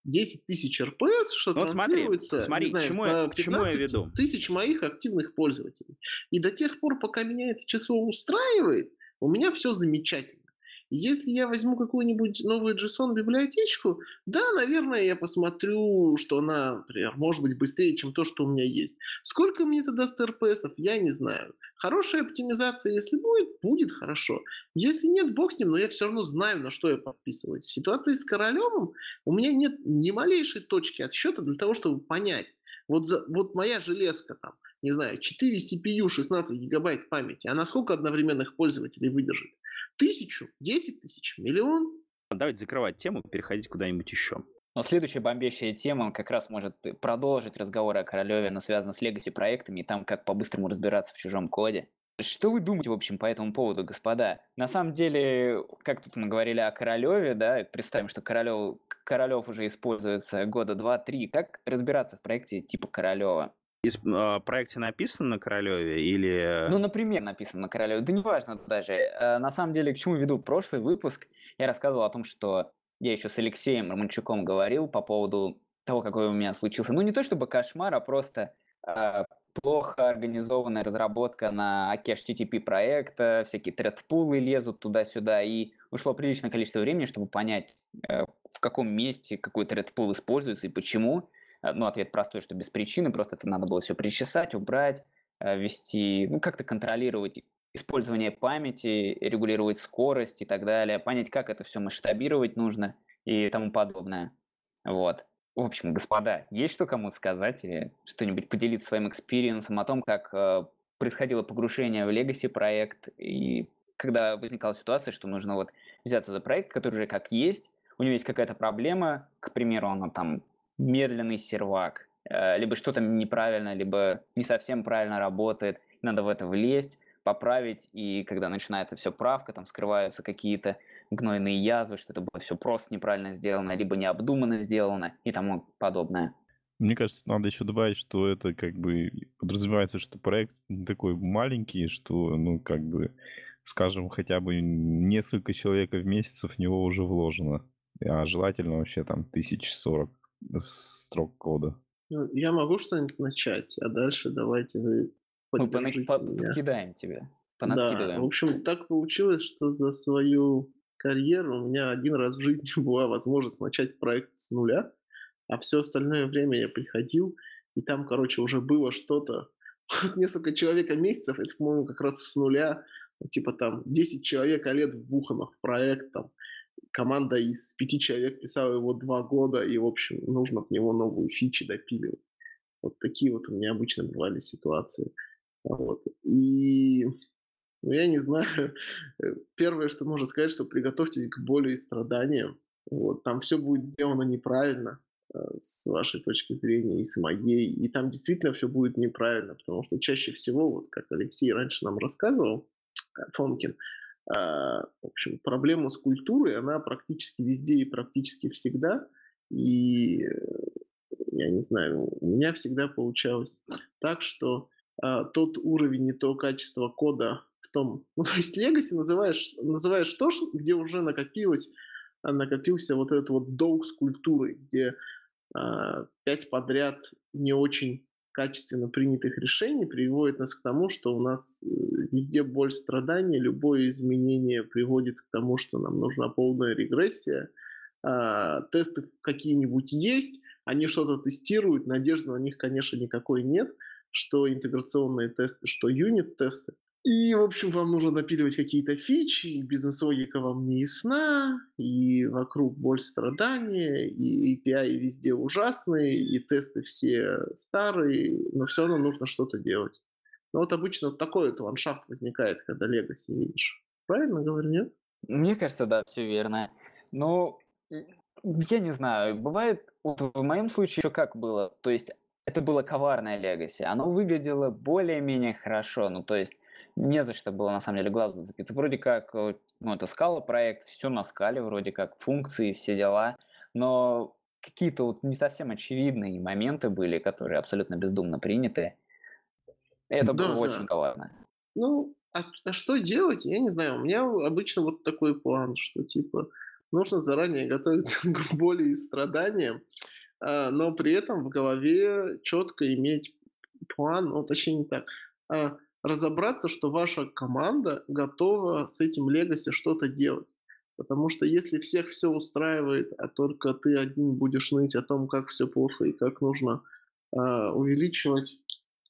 10 тысяч РПС, что ну, транслируется, смотри, не знаю, чему, я, к чему я веду? тысяч моих активных пользователей. И до тех пор, пока меня это число устраивает, у меня все замечательно. Если я возьму какую-нибудь новую JSON библиотечку, да, наверное, я посмотрю, что она, например, может быть быстрее, чем то, что у меня есть. Сколько мне это даст РПСов, я не знаю. Хорошая оптимизация, если будет, будет хорошо. Если нет, бог с ним, но я все равно знаю, на что я подписываюсь. В ситуации с Королевым у меня нет ни малейшей точки отсчета для того, чтобы понять, вот, за, вот моя железка там, не знаю, 4 CPU, 16 гигабайт памяти, а на сколько одновременных пользователей выдержит? Тысячу, десять тысяч, миллион? Давайте закрывать тему, переходить куда-нибудь еще. Но следующая бомбящая тема как раз может продолжить разговоры о Королеве, но связана с легаси проектами и там, как по-быстрому разбираться в чужом коде. Что вы думаете, в общем, по этому поводу, господа? На самом деле, как тут мы говорили о Королеве, да, представим, что Королев, Королев уже используется года два-три. Как разбираться в проекте типа Королева? Из э, проекте написано на Королеве или... Ну, например, написано на Королеве. Да неважно даже. Э, на самом деле, к чему веду прошлый выпуск, я рассказывал о том, что я еще с Алексеем Романчуком говорил по поводу того, какой у меня случился. Ну, не то чтобы кошмар, а просто э, плохо организованная разработка на AKI HTTP проекта, всякие тредпулы лезут туда-сюда, и ушло приличное количество времени, чтобы понять, э, в каком месте какой thread pool используется и почему. Э, ну, ответ простой, что без причины, просто это надо было все причесать, убрать, э, вести, ну, как-то контролировать использование памяти, регулировать скорость и так далее, понять, как это все масштабировать нужно и тому подобное. Вот. В общем, господа, есть что кому сказать или что-нибудь поделиться своим experience ом о том, как э, происходило погружение в Legacy проект и когда возникала ситуация, что нужно вот взяться за проект, который уже как есть, у него есть какая-то проблема, к примеру, он там медленный сервак, э, либо что-то неправильно, либо не совсем правильно работает, надо в это влезть, поправить, и когда начинается все правка, там скрываются какие-то гнойные язвы, что это было все просто неправильно сделано, либо необдуманно сделано и тому подобное. Мне кажется, надо еще добавить, что это как бы подразумевается, что проект такой маленький, что, ну, как бы, скажем, хотя бы несколько человек в месяц в него уже вложено. А желательно вообще там тысяч сорок строк кода. Ну, я могу что-нибудь начать, а дальше давайте вы Мы по- подкидаем тебе. Да, в общем, так получилось, что за свою карьеру у меня один раз в жизни была возможность начать проект с нуля, а все остальное время я приходил, и там, короче, уже было что-то, вот несколько человек месяцев, это, по-моему, как раз с нуля, типа там 10 человек, а лет вбухано в проект, там, команда из пяти человек писала его два года, и, в общем, нужно в него новую фичи допиливать. Вот такие вот у меня обычно бывали ситуации. Вот. И ну, я не знаю. Первое, что можно сказать, что приготовьтесь к боли и страданиям. Вот. Там все будет сделано неправильно э, с вашей точки зрения и с моей. И там действительно все будет неправильно, потому что чаще всего, вот как Алексей раньше нам рассказывал, э, Фомкин, в общем, проблема с культурой, она практически везде и практически всегда. И э, я не знаю, у меня всегда получалось так, что а, тот уровень и то качество кода в том... Ну, то есть Legacy называешь, называешь то, где уже накопилось, а, накопился вот этот вот долг с культурой, где а, пять подряд не очень качественно принятых решений приводит нас к тому, что у нас э, везде боль, страдания, любое изменение приводит к тому, что нам нужна полная регрессия. А, тесты какие-нибудь есть, они что-то тестируют, надежды на них, конечно, никакой нет, что интеграционные тесты, что юнит-тесты. И, в общем, вам нужно напиливать какие-то фичи, и бизнес-логика вам не ясна, и вокруг боль страдания, и API везде ужасные, и тесты все старые, но все равно нужно что-то делать. Ну вот обычно вот такой вот ландшафт возникает, когда Legacy видишь. Правильно говорю, нет? Мне кажется, да, все верно. Но я не знаю, бывает, вот в моем случае еще как было, то есть это было коварное Legacy, оно выглядело более-менее хорошо, ну то есть не за что было на самом деле глаз зацепиться. Вроде как, э, ну, это скала проект, все на скале, вроде как функции, все дела, но какие-то вот не совсем очевидные моменты были, которые абсолютно бездумно приняты. Это Да, было да. очень коварно. Ну, а, а что делать? Я не знаю. У меня обычно вот такой план, что типа нужно заранее готовиться к боли и страданиям, а, но при этом в голове четко иметь план, ну, точнее не так, а, разобраться, что ваша команда готова с этим легаси что-то делать. Потому что если всех все устраивает, а только ты один будешь ныть о том, как все плохо и как нужно а, увеличивать,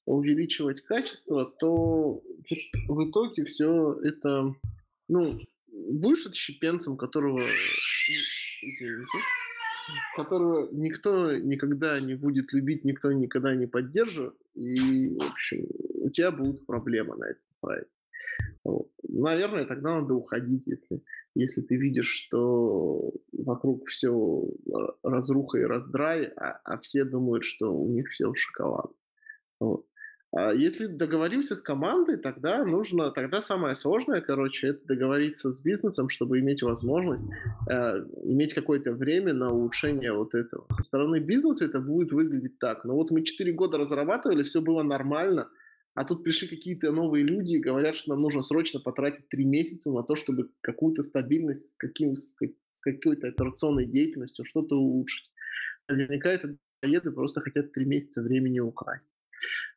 увеличивать качество, то в итоге все это, ну, будешь отщепенцем, которого, извините, которого никто никогда не будет любить, никто никогда не поддержит, и, в общем, у тебя будут проблемы на этом проекте. Вот. Наверное, тогда надо уходить, если, если ты видишь, что вокруг все разруха и раздрай, а, а все думают, что у них все шоколад. Вот. А если договоримся с командой, тогда нужно, тогда самое сложное, короче, это договориться с бизнесом, чтобы иметь возможность, э, иметь какое-то время на улучшение вот этого. Со стороны бизнеса это будет выглядеть так. Но вот мы 4 года разрабатывали, все было нормально, а тут пришли какие-то новые люди и говорят, что нам нужно срочно потратить 3 месяца на то, чтобы какую-то стабильность с, каким, с, как- с какой-то операционной деятельностью что-то улучшить. Наверняка это поеды просто хотят 3 месяца времени украсть.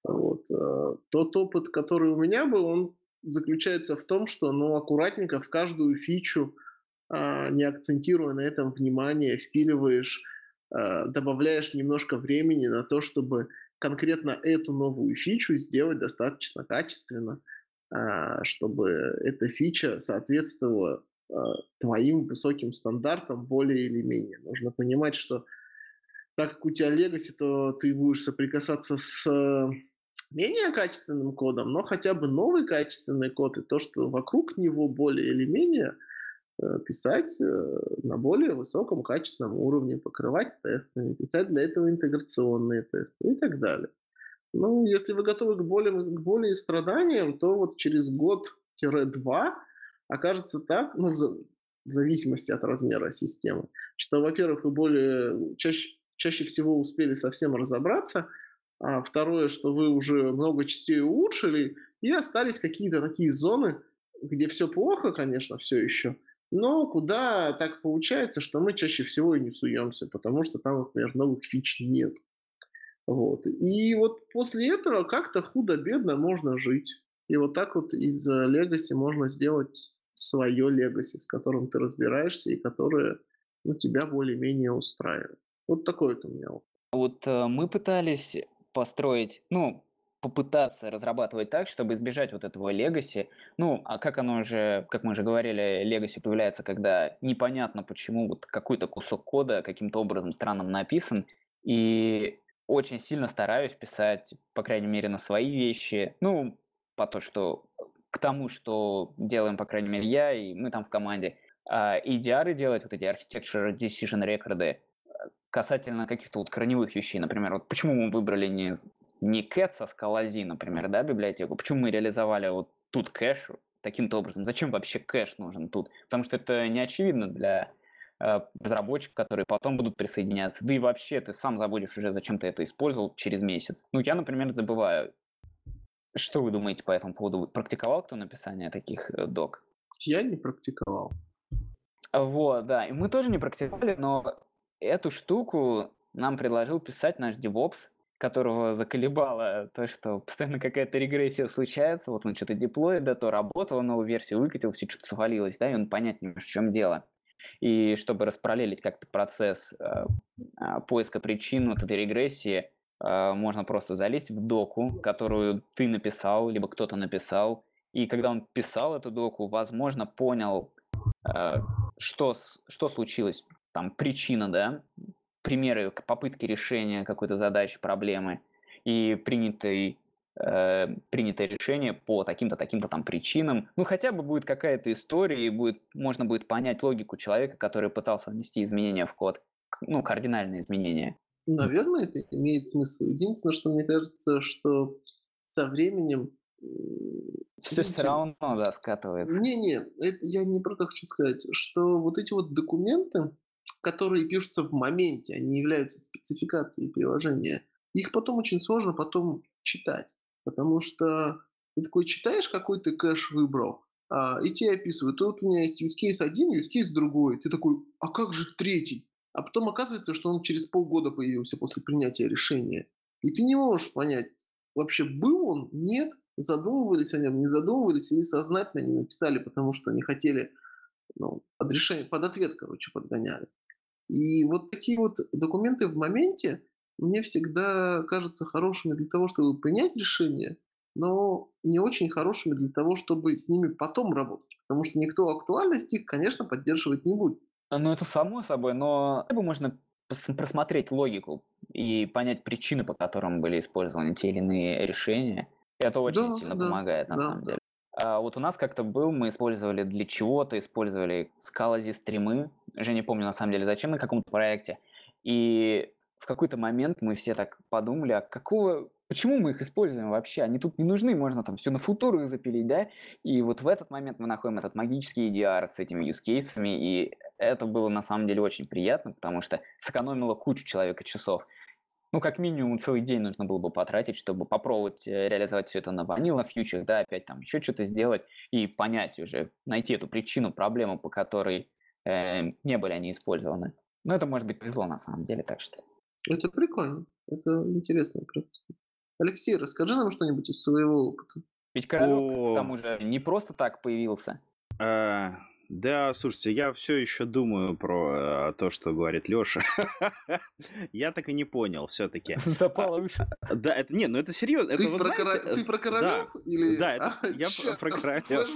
Вот. э, Тот опыт, который у меня был, он заключается в том, что ну, аккуратненько в каждую фичу, а, не акцентируя на этом внимание, впиливаешь, а, добавляешь немножко времени на то, чтобы конкретно эту новую фичу сделать достаточно качественно, а, чтобы эта фича соответствовала а, твоим высоким стандартам более или менее. Нужно понимать, что так как у тебя Legacy, то ты будешь соприкасаться с э, менее качественным кодом, но хотя бы новый качественный код и то, что вокруг него более или менее писать э, на более высоком качественном уровне, покрывать тестами, писать для этого интеграционные тесты и так далее. Ну, если вы готовы к боли, к боли и страданиям, то вот через год-два окажется так, ну, в, в зависимости от размера системы, что, во-первых, вы более чаще, чаще всего успели совсем разобраться, а второе, что вы уже много частей улучшили, и остались какие-то такие зоны, где все плохо, конечно, все еще, но куда так получается, что мы чаще всего и не суемся, потому что там, например, новых фич нет. Вот. И вот после этого как-то худо-бедно можно жить. И вот так вот из Legacy можно сделать свое Legacy, с которым ты разбираешься и которое ну, тебя более-менее устраивает. Вот такой вот у меня. Вот э, мы пытались построить, ну, попытаться разрабатывать так, чтобы избежать вот этого легаси. Ну, а как оно уже, как мы уже говорили, легаси появляется, когда непонятно, почему вот какой-то кусок кода каким-то образом странным написан, и очень сильно стараюсь писать, по крайней мере, на свои вещи, ну, по то, что к тому, что делаем, по крайней мере, я и мы там в команде, а EDR делать, вот эти Architecture Decision рекорды, касательно каких-то вот корневых вещей, например, вот почему мы выбрали не не Cat со Scala например, да, библиотеку, почему мы реализовали вот тут кэш таким-то образом? Зачем вообще кэш нужен тут? Потому что это не очевидно для э, разработчиков, которые потом будут присоединяться. Да и вообще ты сам забудешь уже, зачем ты это использовал через месяц. Ну, я, например, забываю. Что вы думаете по этому поводу? Практиковал кто написание таких э, док? Я не практиковал. Вот, да. И мы тоже не практиковали, но эту штуку нам предложил писать наш DevOps, которого заколебало то, что постоянно какая-то регрессия случается, вот он что-то деплоит, да, то работал, новую версию выкатил, все что-то свалилось, да, и он понять не может, в чем дело. И чтобы распараллелить как-то процесс э, э, поиска причин вот этой регрессии, э, можно просто залезть в доку, которую ты написал, либо кто-то написал, и когда он писал эту доку, возможно, понял, э, что, что случилось, там, причина, да, примеры попытки решения какой-то задачи, проблемы и принятый, э, принятое решение по таким-то, таким-то там причинам. Ну, хотя бы будет какая-то история, и будет, можно будет понять логику человека, который пытался внести изменения в код, ну, кардинальные изменения. Наверное, это имеет смысл. Единственное, что мне кажется, что со временем все все равно, да, скатывается. Не-не, я не про то хочу сказать, что вот эти вот документы, которые пишутся в моменте, они являются спецификацией приложения, их потом очень сложно потом читать. Потому что ты такой читаешь, какой ты кэш выбрал, а, и тебе описывают, вот у меня есть use case один, use case другой. Ты такой, а как же третий? А потом оказывается, что он через полгода появился после принятия решения. И ты не можешь понять, вообще был он, нет, задумывались о нем, не задумывались, или сознательно не написали, потому что не хотели ну, под решение, под ответ, короче, подгоняли. И вот такие вот документы в моменте мне всегда кажутся хорошими для того, чтобы принять решение, но не очень хорошими для того, чтобы с ними потом работать. Потому что никто актуальность их, конечно, поддерживать не будет. Ну, это само собой, но бы можно просмотреть логику и понять причины, по которым были использованы те или иные решения. Это очень да, сильно да, помогает, на да. самом деле. А вот у нас как-то был, мы использовали для чего-то, использовали скалази стримы, уже не помню на самом деле зачем, на каком-то проекте. И в какой-то момент мы все так подумали, а какого, почему мы их используем вообще? Они тут не нужны, можно там все на футуру запилить, да? И вот в этот момент мы находим этот магический EDR с этими юзкейсами, и это было на самом деле очень приятно, потому что сэкономило кучу человека часов ну, как минимум, целый день нужно было бы потратить, чтобы попробовать э, реализовать все это на Vanilla Future, да, опять там еще что-то сделать и понять уже, найти эту причину, проблему, по которой э, не были они использованы. Но это, может быть, повезло на самом деле, так что... Это прикольно. Это интересная практика. Алексей, расскажи нам что-нибудь из своего опыта. Ведь Королек, к тому же, не просто так появился. А, да, слушайте, я все еще думаю про э, то, что говорит Леша. я так и не понял, все-таки. Запало уши. А, да, это не, ну это серьезно. Ты, про, знаете, ты про королев? Да, или... да это, а, я про королев.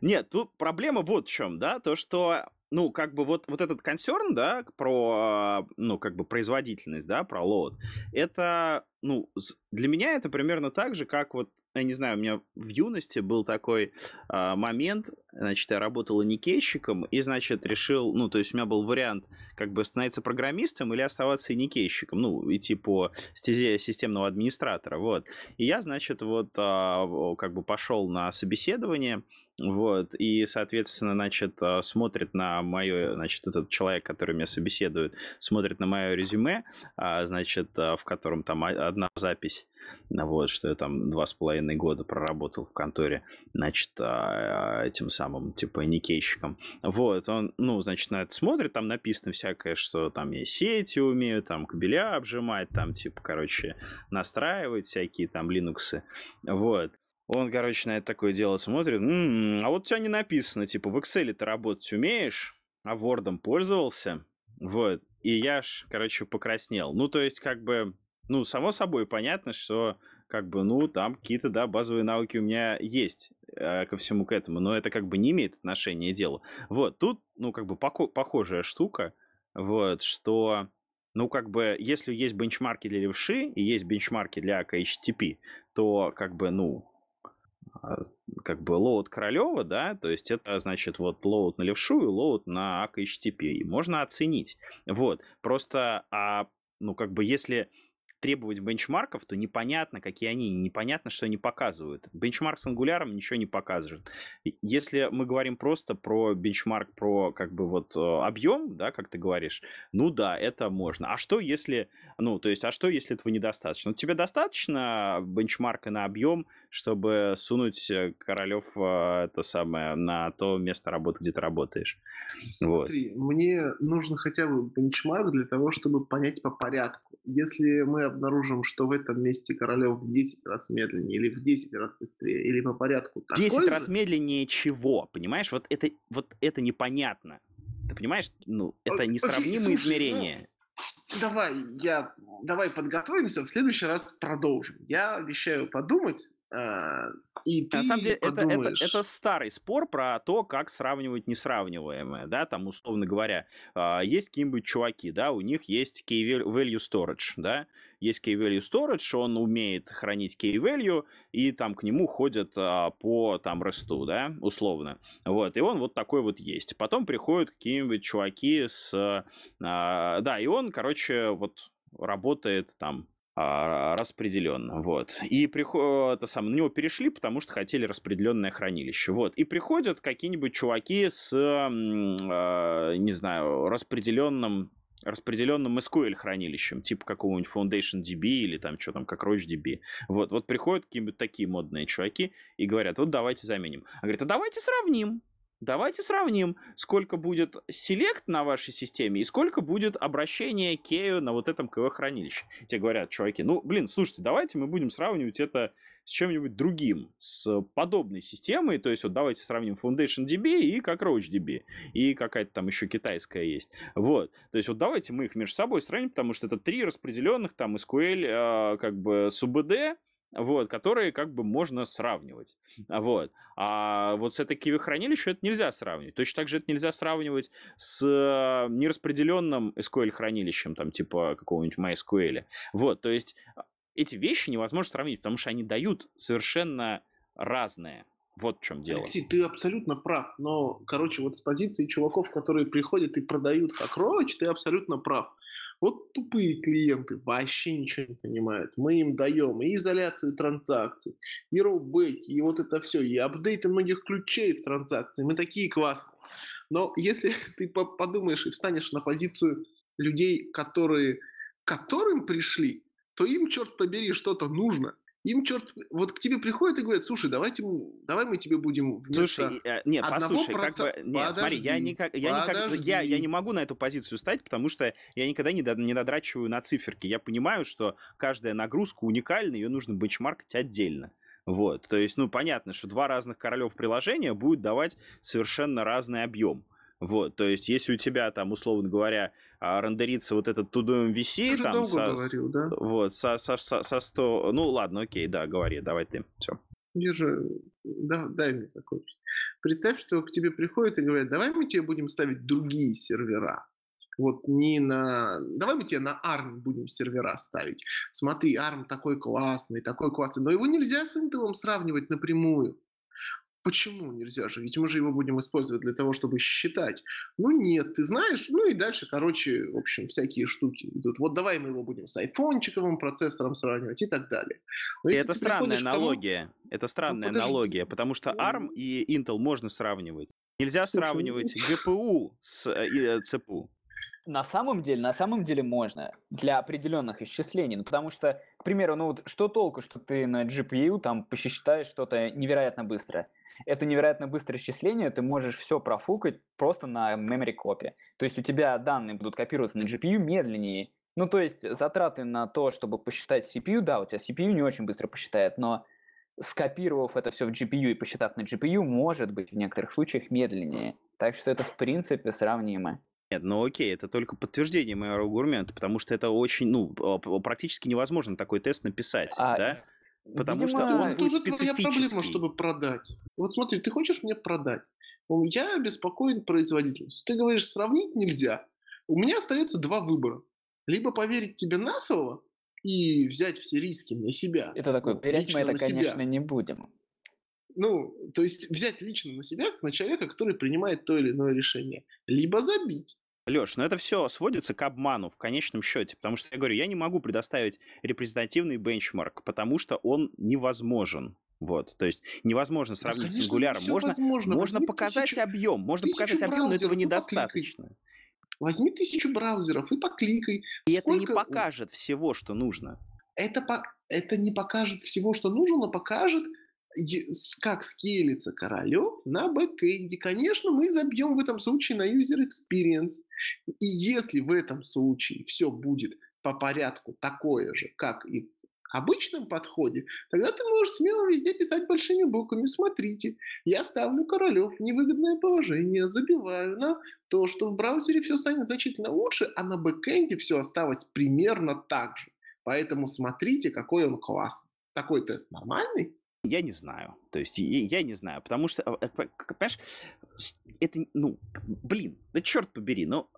Нет, тут проблема вот в чем, да, то, что ну, как бы вот, вот этот консерн, да, про, ну, как бы производительность, да, про лоуд, это, ну, для меня это примерно так же, как вот я не знаю, у меня в юности был такой э, момент, значит, я работал никейщиком, и, значит, решил, ну, то есть у меня был вариант, как бы становиться программистом или оставаться никейщиком, ну, идти по стезе системного администратора, вот. И я, значит, вот, э, как бы пошел на собеседование, вот, и, соответственно, значит, смотрит на мое, значит, этот человек, который меня собеседует, смотрит на мое резюме, значит, в котором там одна запись, вот, что я там два с половиной года проработал в конторе, значит, а, этим самым, типа, никейщиком. Вот, он, ну, значит, на это смотрит, там написано всякое, что там я сети умею, там кабеля обжимать, там, типа, короче, настраивать всякие там линуксы, вот. Он, короче, на это такое дело смотрит. «М, а вот у тебя не написано, типа, в Excel ты работать умеешь, а Word пользовался. Вот. И я ж, короче, покраснел. Ну, то есть, как бы, ну, само собой понятно, что, как бы, ну, там какие-то, да, базовые навыки у меня есть э, ко всему к этому, но это как бы не имеет отношения к делу. Вот, тут, ну, как бы, поко- похожая штука, вот, что, ну, как бы, если есть бенчмарки для левши и есть бенчмарки для HTTP, то, как бы, ну, а, как бы load Королева, да, то есть это значит вот load на левшу и load на HTTP. И можно оценить. Вот. Просто, а, ну, как бы, если требовать бенчмарков, то непонятно, какие они, непонятно, что они показывают. Бенчмарк с Angular ом ничего не покажет. Если мы говорим просто про бенчмарк, про как бы вот э, объем, да, как ты говоришь, ну да, это можно. А что если, ну, то есть, а что если этого недостаточно? Вот тебе достаточно бенчмарка на объем, чтобы сунуть э, Королев э, это самое на то место работы, где ты работаешь? Смотри, мне нужно хотя бы бенчмарк для того, чтобы понять по порядку. Если мы обнаружим, что в этом месте Королев в 10 раз медленнее, или в 10 раз быстрее, или по порядку 10 такой раз же, медленнее чего? Понимаешь, вот это, вот это непонятно. Ты понимаешь, ну, это несравнимые слушай, ну, измерения. Давай, я, давай подготовимся, в следующий раз продолжим. Я обещаю подумать, и ты На самом деле, это, это, подумаешь. это старый спор про то, как сравнивать несравниваемое, да, там, условно говоря, а, есть какие-нибудь чуваки, да, у них есть key val- value storage, да, есть key value storage, он умеет хранить key value, и там к нему ходят а, по, там, ресту, да, условно, вот, и он вот такой вот есть. Потом приходят какие-нибудь чуваки с, а, да, и он, короче, вот работает там а, распределенно, вот. И приходят, это самое, на него перешли, потому что хотели распределенное хранилище, вот. И приходят какие-нибудь чуваки с, а, не знаю, распределенным распределенным SQL хранилищем, типа какого-нибудь Foundation DB или там что там, как RoachDB. Вот, вот приходят какие-нибудь такие модные чуваки и говорят, вот давайте заменим. А говорят, а давайте сравним. Давайте сравним, сколько будет селект на вашей системе и сколько будет обращение Кею на вот этом КВ-хранилище. Тебе говорят, чуваки, ну, блин, слушайте, давайте мы будем сравнивать это с чем-нибудь другим, с подобной системой, то есть вот давайте сравним Foundation DB и как RoachDB, и какая-то там еще китайская есть. Вот, то есть вот давайте мы их между собой сравним, потому что это три распределенных там SQL э, как бы с UBD, вот, которые как бы можно сравнивать. Вот. А вот с этой киви-хранилищем это нельзя сравнивать. Точно так же это нельзя сравнивать с нераспределенным SQL-хранилищем, там, типа какого-нибудь MySQL. Вот, то есть а, эти вещи невозможно сравнить, потому что они дают совершенно разное. Вот в чем дело. Алексей, ты абсолютно прав, но, короче, вот с позиции чуваков, которые приходят и продают как роуч, ты абсолютно прав. Вот тупые клиенты вообще ничего не понимают. Мы им даем и изоляцию транзакций, и роубеки, и вот это все, и апдейты многих ключей в транзакции. Мы такие классные. Но если ты по- подумаешь и встанешь на позицию людей, которые, которым пришли, то им, черт побери, что-то нужно. Им, черт, вот к тебе приходят и говорят, слушай, давайте, давай мы тебе будем вместо... Слушай, э, нет, одного послушай, как бы, нет, смотри, я Подожди, никак, я, никак, я, я подожди. не могу на эту позицию стать, потому что я никогда не, до- не додрачиваю на циферки. Я понимаю, что каждая нагрузка уникальна, ее нужно бенчмаркать отдельно. Вот, то есть, ну, понятно, что два разных королев приложения будут давать совершенно разный объем. Вот, то есть, если у тебя там, условно говоря, рендерится вот этот To-Do Ты MVC, уже там, долго со, говорил, да? вот, со, со, со, со 100... Ну, ладно, окей, да, говори, давай ты, все. Я же... Да, дай мне закончить. Представь, что к тебе приходят и говорят, давай мы тебе будем ставить другие сервера. Вот не на... Давай мы тебе на ARM будем сервера ставить. Смотри, ARM такой классный, такой классный. Но его нельзя с Intel сравнивать напрямую. Почему нельзя же? Ведь мы же его будем использовать для того, чтобы считать. Ну нет, ты знаешь. Ну и дальше, короче, в общем, всякие штуки идут. Вот давай мы его будем с айфончиковым процессором сравнивать и так далее. Но это странная к тому- аналогия. Это странная подожди. аналогия, потому что ARM и Intel можно сравнивать. Нельзя Слушай, сравнивать GPU с э, э, CPU. На самом деле, на самом деле можно для определенных исчислений, ну, потому что, к примеру, ну вот что толку, что ты на GPU там посчитаешь что-то невероятно быстро. Это невероятно быстрое исчисление, ты можешь все профукать просто на memory копе. То есть у тебя данные будут копироваться на GPU медленнее. Ну, то есть затраты на то, чтобы посчитать CPU, да, у тебя CPU не очень быстро посчитает, но скопировав это все в GPU и посчитав на GPU, может быть в некоторых случаях медленнее. Так что это в принципе сравнимо. Нет, ну окей, это только подтверждение моего аргумента, потому что это очень, ну, а, практически невозможно такой тест написать, А, да? Потому что видимо, он Вот будет твоя проблема, специфический. чтобы продать. Вот смотри, ты хочешь мне продать. Я обеспокоен производительностью. Ты говоришь, сравнить нельзя. У меня остается два выбора. Либо поверить тебе на слово и взять все риски на себя. Это такой, ну, проверять мы это, на себя. конечно, не будем. Ну, то есть взять лично на себя, как на человека, который принимает то или иное решение. Либо забить. Леш, но это все сводится к обману в конечном счете, потому что я говорю, я не могу предоставить репрезентативный бенчмарк, потому что он невозможен. Вот, то есть невозможно сравнить с конечно, сингуляром. всё Можно, возможно. можно Возьми показать тысячу- объем, можно тысячу показать объем, но этого недостаточно. Возьми тысячу браузеров и покликай. И это не Сколько покажет всего, что нужно. это, по- это не покажет всего, что нужно, но покажет, с- как скейлится Королев на бэкэнде. Конечно, мы забьем в этом случае на user experience. И если в этом случае все будет по порядку такое же, как и в обычном подходе, тогда ты можешь смело везде писать большими буквами. Смотрите, я ставлю Королев в невыгодное положение, забиваю на то, что в браузере все станет значительно лучше, а на бэкэнде все осталось примерно так же. Поэтому смотрите, какой он классный. Такой тест нормальный? Я не знаю. То есть я, я не знаю, потому что, к- понимаешь, это, ну, блин, да черт побери, ну,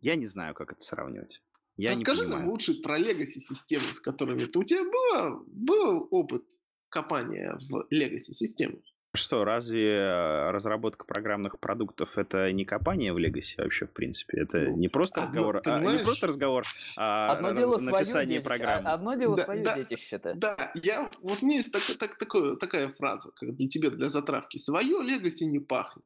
я не знаю, как это сравнивать. Я Расскажи нам лучше про legacy системы, с которыми ты... У тебя было, был опыт копания в системы? Что, разве разработка программных продуктов это не копание в Legacy вообще, в принципе? Это Ну, не просто одно- разговор, а, не просто разговор, а Одно раз- дело написание программы. одно дело Да, свое да. детище-то. Да, я, вот у меня есть так, так- такое- такая фраза как для тебя, для затравки. Свое legacy не пахнет.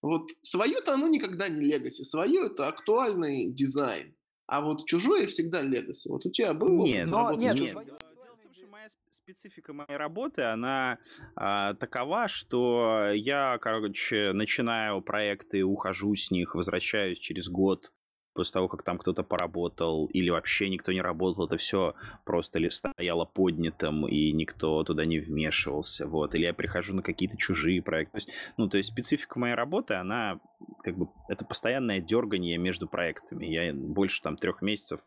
Вот свое-то оно никогда не legacy. Свое это актуальный дизайн. А вот чужое всегда legacy. Вот у тебя был опыт Нет, Но нет, нет. чужим? Дело дело в том, что моя сп- специфика моей работы, она а, такова, что я, короче, начинаю проекты, ухожу с них, возвращаюсь через год после того, как там кто-то поработал, или вообще никто не работал, это все просто ли стояло поднятым, и никто туда не вмешивался, вот, или я прихожу на какие-то чужие проекты. То есть, ну, то есть специфика моей работы, она как бы, это постоянное дергание между проектами. Я больше там трех месяцев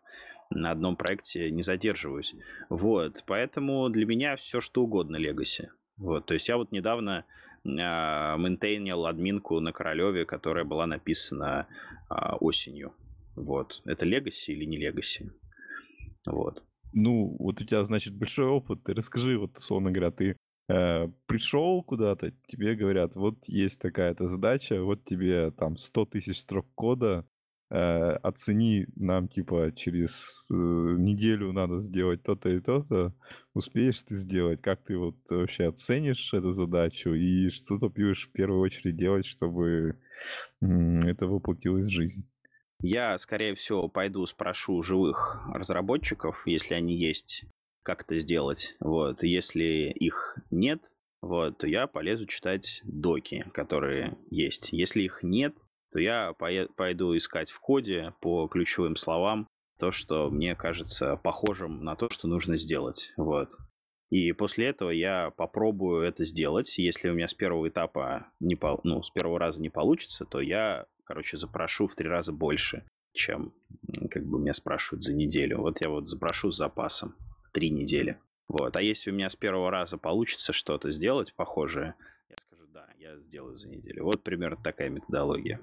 на одном проекте не задерживаюсь. Вот, поэтому для меня все что угодно Legacy. Вот, то есть я вот недавно а, мейнтейнил админку на Королеве, которая была написана а, осенью. Вот, это Legacy или не Legacy? Вот. Ну, вот у тебя, значит, большой опыт. Ты расскажи, вот, условно говоря, ты э, пришел куда-то, тебе говорят, вот есть такая-то задача, вот тебе там 100 тысяч строк кода, э, оцени нам, типа, через э, неделю надо сделать то-то и то-то, успеешь ты сделать, как ты вот вообще оценишь эту задачу и что ты будешь в первую очередь делать, чтобы м, это воплотилось в жизнь? Я, скорее всего, пойду спрошу живых разработчиков, если они есть, как это сделать. Вот. Если их нет, вот, я полезу читать доки, которые есть. Если их нет, то я пойду искать в коде по ключевым словам то, что мне кажется похожим на то, что нужно сделать. Вот. И после этого я попробую это сделать. Если у меня с первого этапа, не пол- ну, с первого раза не получится, то я, короче, запрошу в три раза больше, чем как бы меня спрашивают за неделю. Вот я вот запрошу с запасом три недели. Вот. А если у меня с первого раза получится что-то сделать похожее, я скажу, да, я сделаю за неделю. Вот примерно такая методология.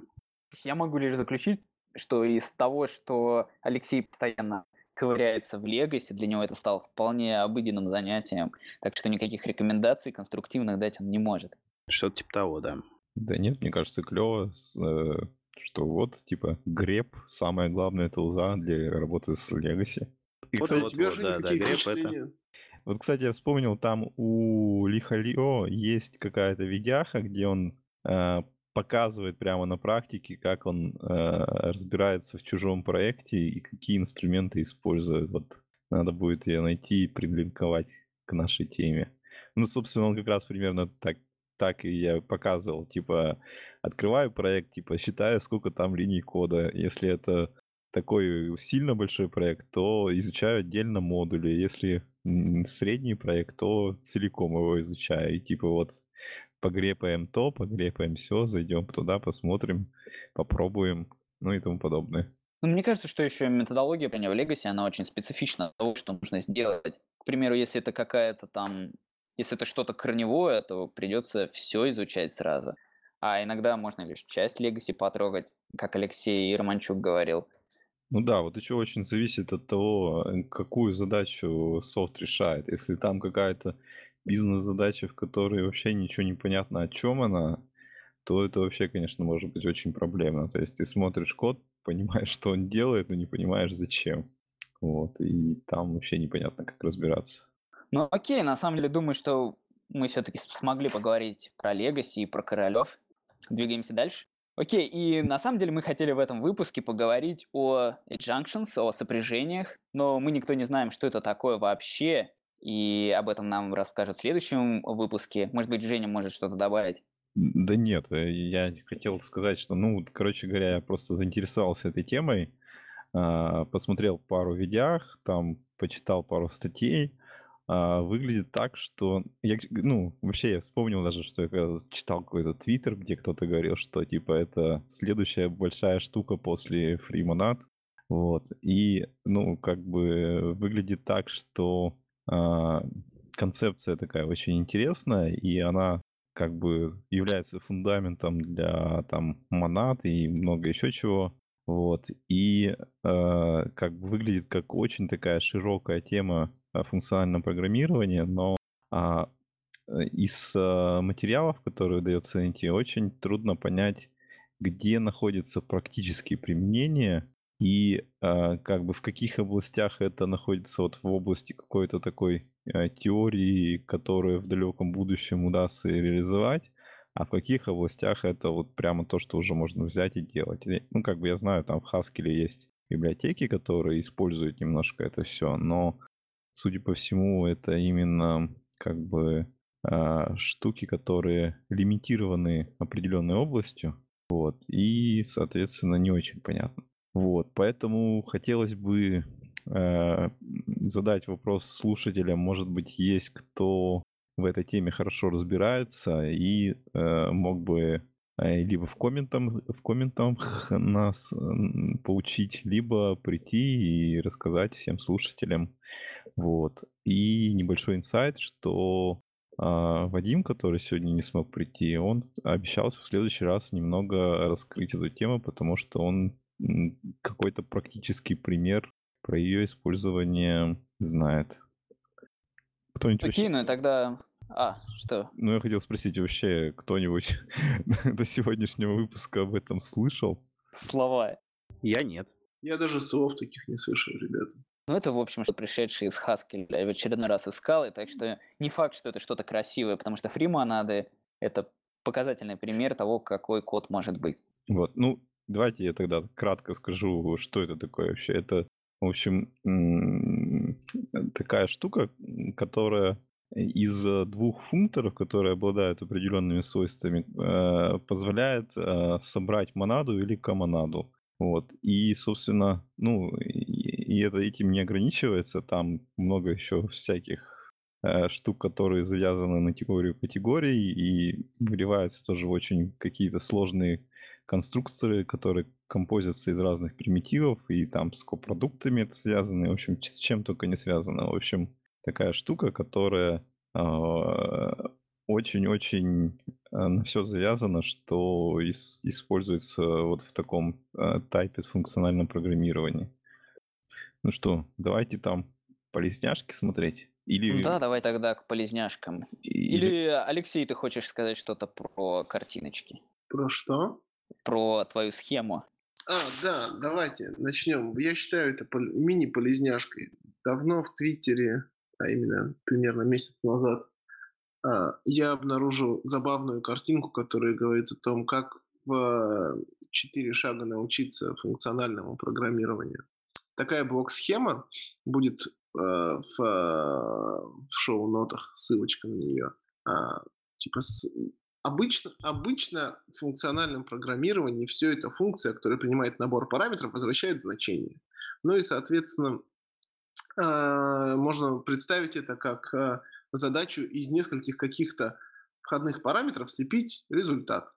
Я могу лишь заключить, что из того, что Алексей постоянно ковыряется в Легасе, для него это стало вполне обыденным занятием, так что никаких рекомендаций конструктивных дать он не может. Что-то типа того, да. Да нет, мне кажется, клево, что вот, типа, греб, самое главное тулза для работы с Legacy. И, Вот, кстати, у вот, тебя вот, же да, да, греб это- вот, кстати, я вспомнил, там у Лихалио есть какая-то видяха, где он э, показывает прямо на практике, как он э, разбирается в чужом проекте и какие инструменты использует. Вот надо будет ее найти и придлинковать к нашей теме. Ну, собственно, он как раз примерно так, так и я показывал. Типа, открываю проект, типа, считаю, сколько там линий кода. Если это такой сильно большой проект, то изучаю отдельно модули. Если средний проект, то целиком его изучаю. И типа вот погрепаем то, погрепаем все, зайдем туда, посмотрим, попробуем, ну и тому подобное. Ну, мне кажется, что еще методология в Legacy, она очень специфична того, что нужно сделать. К примеру, если это какая-то там, если это что-то корневое, то придется все изучать сразу. А иногда можно лишь часть Legacy потрогать, как Алексей Романчук говорил. Ну да, вот еще очень зависит от того, э, какую задачу софт решает. Если там какая-то бизнес-задача, в которой вообще ничего не понятно, о чем она, то это вообще, конечно, может быть очень проблемно. То есть ты смотришь код, понимаешь, что он делает, но не понимаешь, зачем. Вот, и там вообще непонятно, как разбираться. Ну окей, на самом деле думаю, что мы все-таки смогли поговорить про Legacy и про королев. Двигаемся дальше. Окей, и на самом деле мы хотели в этом выпуске поговорить о junctions, о сопряжениях, но мы никто не знаем, что это такое вообще, и об этом нам расскажут в следующем выпуске. Может быть, Женя может что-то добавить? Да нет, э, я хотел сказать, что, ну, короче говоря, я просто заинтересовался этой темой, а, посмотрел пару видях, там почитал пару статей, а, выглядит так, что я, ну, вообще я вспомнил даже, что я когда читал какой-то твиттер, где кто-то говорил, что типа это следующая большая штука после FreeMonad, вот, и, ну, как бы выглядит так, что концепция такая очень интересная, и она как бы является фундаментом для там монад и много еще чего. Вот. И э, как бы выглядит как очень такая широкая тема функционального программирования, но а, из а, материалов, которые дается NT, очень трудно понять, где находятся практические применения и э, как бы в каких областях это находится вот в области какой-то такой э, теории, которую в далеком будущем удастся реализовать, а в каких областях это вот прямо то, что уже можно взять и делать. Ну, как бы я знаю, там в Haskell есть библиотеки, которые используют немножко это все, но, судя по всему, это именно как бы э, штуки, которые лимитированы определенной областью, вот, и, соответственно, не очень понятно. Вот, поэтому хотелось бы э, задать вопрос слушателям, может быть, есть кто в этой теме хорошо разбирается и э, мог бы э, либо в, комментам, в комментах нас поучить, либо прийти и рассказать всем слушателям. Вот. И небольшой инсайт, что э, Вадим, который сегодня не смог прийти, он обещался в следующий раз немного раскрыть эту тему, потому что он какой-то практический пример про ее использование знает. Кто-нибудь Окей, вообще... ну и тогда... А, что? Ну, я хотел спросить, вообще кто-нибудь до сегодняшнего выпуска об этом слышал? Слова. Я нет. Я даже слов таких не слышал, ребята. Ну, это, в общем, что пришедший из Haskell я в очередной раз искал, и так что не факт, что это что-то красивое, потому что фримонады — это показательный пример того, какой код может быть. Вот, ну, Давайте я тогда кратко скажу, что это такое вообще. Это, в общем, такая штука, которая из двух функторов, которые обладают определенными свойствами, э, позволяет э, собрать монаду или комонаду. Вот. И, собственно, ну, и это этим не ограничивается. Там много еще всяких э, штук, которые завязаны на теорию категорий и выливаются тоже в очень какие-то сложные конструкторы, которые композятся из разных примитивов, и там с копродуктами это связано, в общем, с чем только не связано. В общем, такая штука, которая а, очень-очень а, на все завязано, что ис- используется вот в таком э, тайпе функциональном программировании. Ну что, давайте там полезняшки смотреть. Или... Да, давай тогда к полезняшкам. Или... Или, Алексей, ты хочешь сказать что-то про картиночки? Про что? Про твою схему. А, да, давайте начнем. Я считаю это мини-полезняшкой. Давно в Твиттере, а именно примерно месяц назад, а, я обнаружил забавную картинку, которая говорит о том, как в четыре шага научиться функциональному программированию. Такая блок-схема будет э, в, в шоу-нотах, ссылочка на нее. А, типа обычно, обычно в функциональном программировании все это функция, которая принимает набор параметров, возвращает значение. Ну и, соответственно, а, можно представить это как а, задачу из нескольких каких-то входных параметров слепить результат.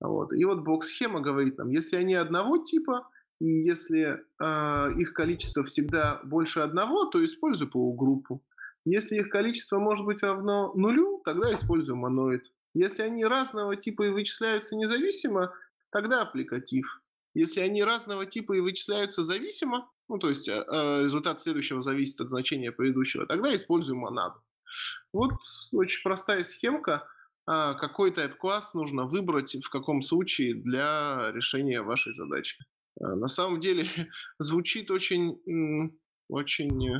Вот. И вот блок-схема говорит нам, если они одного типа, и если э, их количество всегда больше одного, то используй полугруппу. Если их количество может быть равно нулю, тогда используй моноид. Если они разного типа и вычисляются независимо, тогда аппликатив. Если они разного типа и вычисляются зависимо, ну то есть э, результат следующего зависит от значения предыдущего, тогда используем монаду. Вот очень простая схемка, а, какой type-класс нужно выбрать в каком случае для решения вашей задачи. А, на самом деле звучит очень, очень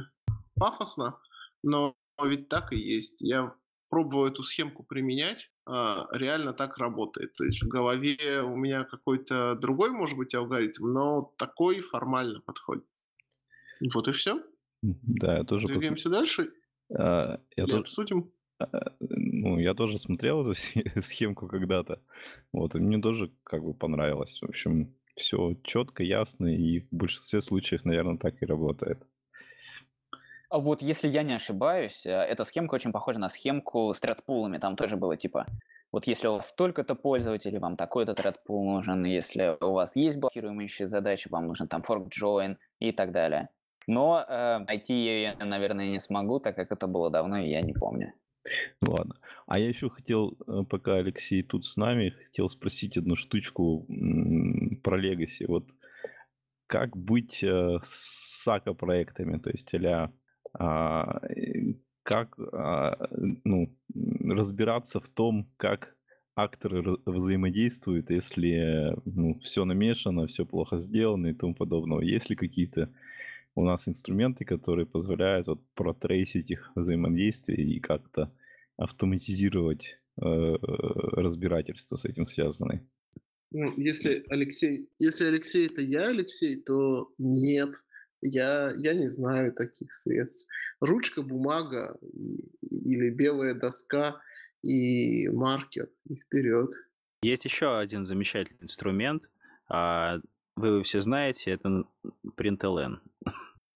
пафосно, но ведь так и есть. Я пробовал эту схемку применять, а, реально так работает. То есть в голове у меня какой-то другой, может быть, алгоритм, но такой формально подходит. Вот и все. Да, я тоже... Двигаемся пос... дальше. А, я Или тоже... обсудим? А, ну, я тоже смотрел эту схемку когда-то. Вот, и мне тоже как бы понравилось. В общем, все четко, ясно, и в большинстве случаев, наверное, так и работает. А вот если я не ошибаюсь, э, эта схемка очень похожа на схемку с тредпулами. Там тоже было типа, вот если у вас столько-то пользователей, вам такой-то тредпул нужен, если у вас есть блокируемые задачи, вам нужен там fork join и так далее. Но э, найти я, наверное, не смогу, так как это было давно, и я не помню. Ладно. А я еще хотел, э, пока Алексей тут с нами, хотел спросить одну штучку про Legacy. Вот как быть э, с сака проектами, то есть а как а, ну, разбираться в том, как акторы взаимодействуют, если ну, все намешано, все плохо сделано и тому подобного. Есть ли какие-то у нас инструменты, которые позволяют вот протрейсить их взаимодействие и как-то автоматизировать э, разбирательство с этим связанное. Ну, если Алексей, если Алексей это я, Алексей, то нет, я, я не знаю таких средств. Ручка, бумага или белая доска и маркер и вперед. Есть еще один замечательный инструмент. А, вы его все знаете, это println.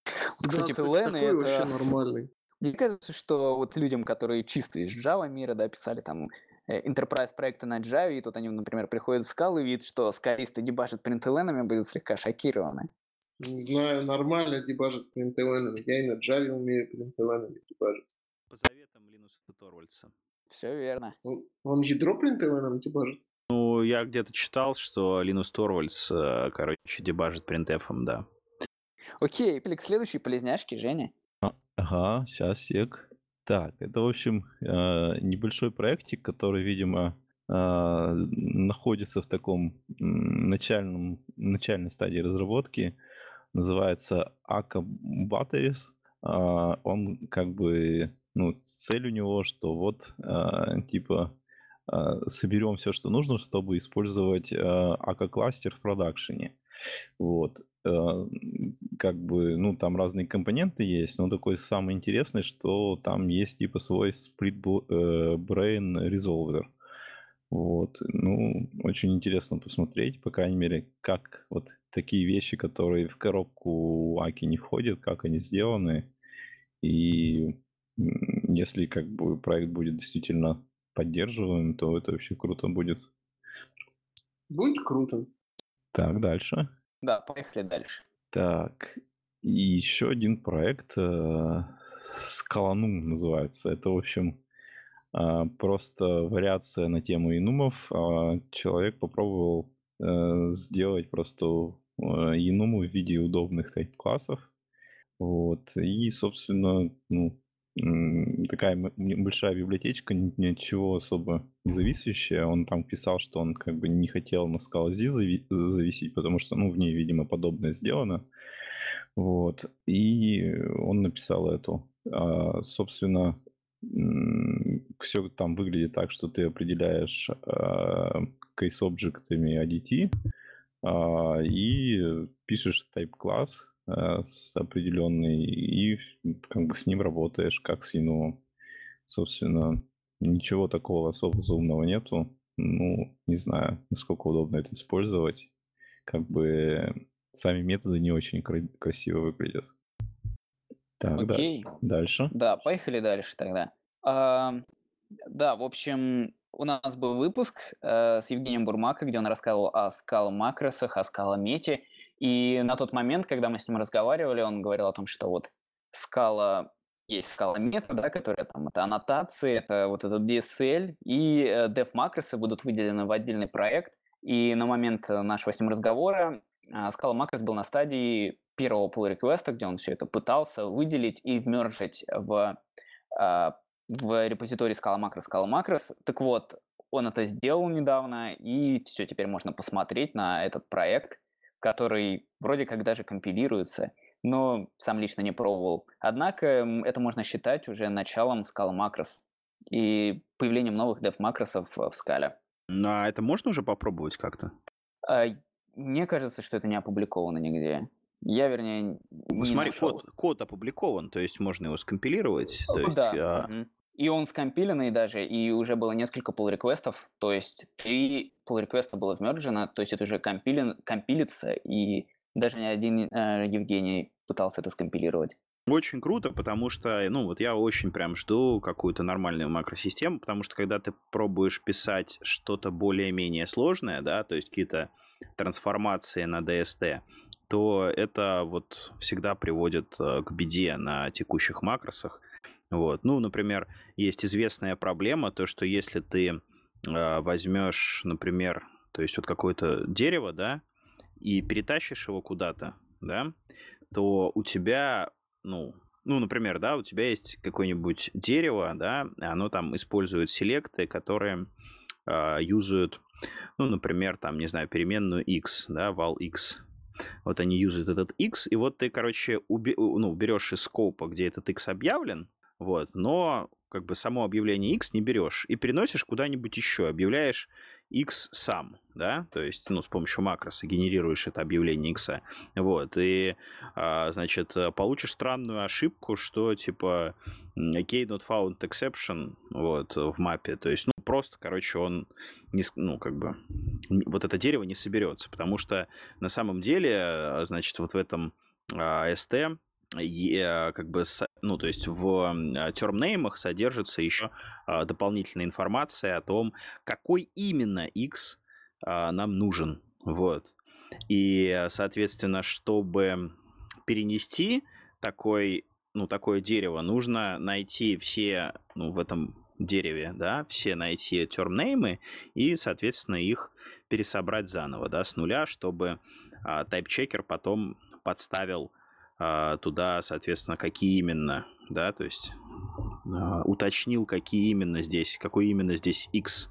Кстати, да, такой это... вообще нормальный. Мне кажется, что вот людям, которые чисто из Java мира, да, писали там э, enterprise проекты на Java, и тут они, например, приходят в Scala и видят, что скалисты дебажат принтеленами, будут слегка шокированы. Не знаю, нормально дебажат принтеленами. Я и на Java умею принтеленами дебажить. По заветам Linus Torvalds. Все верно. Он, он ядро принтеленом дебажит? Ну, я где-то читал, что Linus Torvalds, э, короче, дебажит принтефом, да. Окей, к следующей полезняшке, Женя. А, ага, сейчас, сек. Так, это, в общем, э, небольшой проектик, который, видимо, э, находится в таком начальном, начальной стадии разработки. Называется Aka Batteries. А, он как бы, ну, цель у него, что вот, э, типа, соберем все, что нужно, чтобы использовать Aka кластер в продакшене. Вот. Как бы, ну, там разные компоненты есть, но такой самый интересный, что там есть типа свой split э, brain resolver. Вот, ну, очень интересно посмотреть, по крайней мере, как вот такие вещи, которые в коробку Аки не входят, как они сделаны. И если как бы проект будет действительно поддерживаем, то это вообще круто будет. Будет круто. Так, дальше. Да, поехали дальше. Так, и еще один проект э, Скалану называется. Это, в общем, э, просто вариация на тему инумов. Э, человек попробовал э, сделать просто э, инуму в виде удобных тайп-классов. Вот. И, собственно, ну, такая большая библиотечка, ничего особо не зависящая. Он там писал, что он как бы не хотел на Scala-Z зависеть, потому что, ну, в ней, видимо, подобное сделано. Вот. И он написал эту. А, собственно, все там выглядит так, что ты определяешь а, кейс-объектами ADT а, и пишешь type-класс, Э, с определенной, и как бы с ним работаешь, как с Инумом. Собственно, ничего такого особо заумного нету. ну, не знаю, насколько удобно это использовать. Как бы сами методы не очень кра- красиво выглядят. Так, да, Окей. дальше. Да, поехали дальше тогда. Ам, да, в общем, у нас был выпуск э, с Евгением Бурмако, где он рассказывал о скала-макросах, о скала-мете. И на тот момент, когда мы с ним разговаривали, он говорил о том, что вот скала есть скала мета, да, которая там это аннотации, это вот этот DSL, и э, dev макросы будут выделены в отдельный проект. И на момент нашего с ним разговора э, скала макрос был на стадии первого pull реквеста где он все это пытался выделить и вмержить в, э, в репозиторий скала макрос скала макрос. Так вот, он это сделал недавно, и все, теперь можно посмотреть на этот проект, который вроде как даже компилируется но сам лично не пробовал. Однако это можно считать уже началом Scala Macros и появлением новых dev макросов в скале. Ну, а это можно уже попробовать как-то? А, мне кажется, что это не опубликовано нигде. Я, вернее, не Смотри, нашел. код, код опубликован, то есть можно его скомпилировать. То есть, да. А... Угу. И он скомпиленный даже, и уже было несколько pull реквестов то есть три pull реквеста было вмержено, то есть это уже компилен, компилится, и даже не один э, Евгений пытался это скомпилировать. Очень круто, потому что, ну, вот я очень прям жду какую-то нормальную макросистему, потому что когда ты пробуешь писать что-то более-менее сложное, да, то есть какие-то трансформации на DST, то это вот всегда приводит э, к беде на текущих макросах. Вот. Ну, например, есть известная проблема, то, что если ты э, возьмешь, например, то есть вот какое-то дерево, да, и перетащишь его куда-то, да, то у тебя, ну, ну, например, да, у тебя есть какое-нибудь дерево, да, оно там использует селекты, которые э, юзают, ну, например, там, не знаю, переменную x, да, val x. Вот они юзают этот x, и вот ты, короче, уби- ну, берешь из скопа, где этот x объявлен, вот, но как бы само объявление x не берешь и переносишь куда-нибудь еще, объявляешь x сам, да, то есть, ну, с помощью макроса генерируешь это объявление x, вот, и, а, значит, получишь странную ошибку, что, типа, key not found exception, вот, в мапе, то есть, ну, просто, короче, он, не, ну, как бы, вот это дерево не соберется, потому что на самом деле, значит, вот в этом а, ST Э, как бы, ну, то есть в термнеймах содержится еще а, дополнительная информация о том, какой именно X а, нам нужен, вот. И, соответственно, чтобы перенести такой, ну, такое дерево, нужно найти все, ну, в этом дереве, да, все найти термнеймы и, соответственно, их пересобрать заново, да, с нуля, чтобы а, тайп-чекер потом подставил а, туда, соответственно, какие именно, да, то есть а, уточнил, какие именно здесь, какой именно здесь x.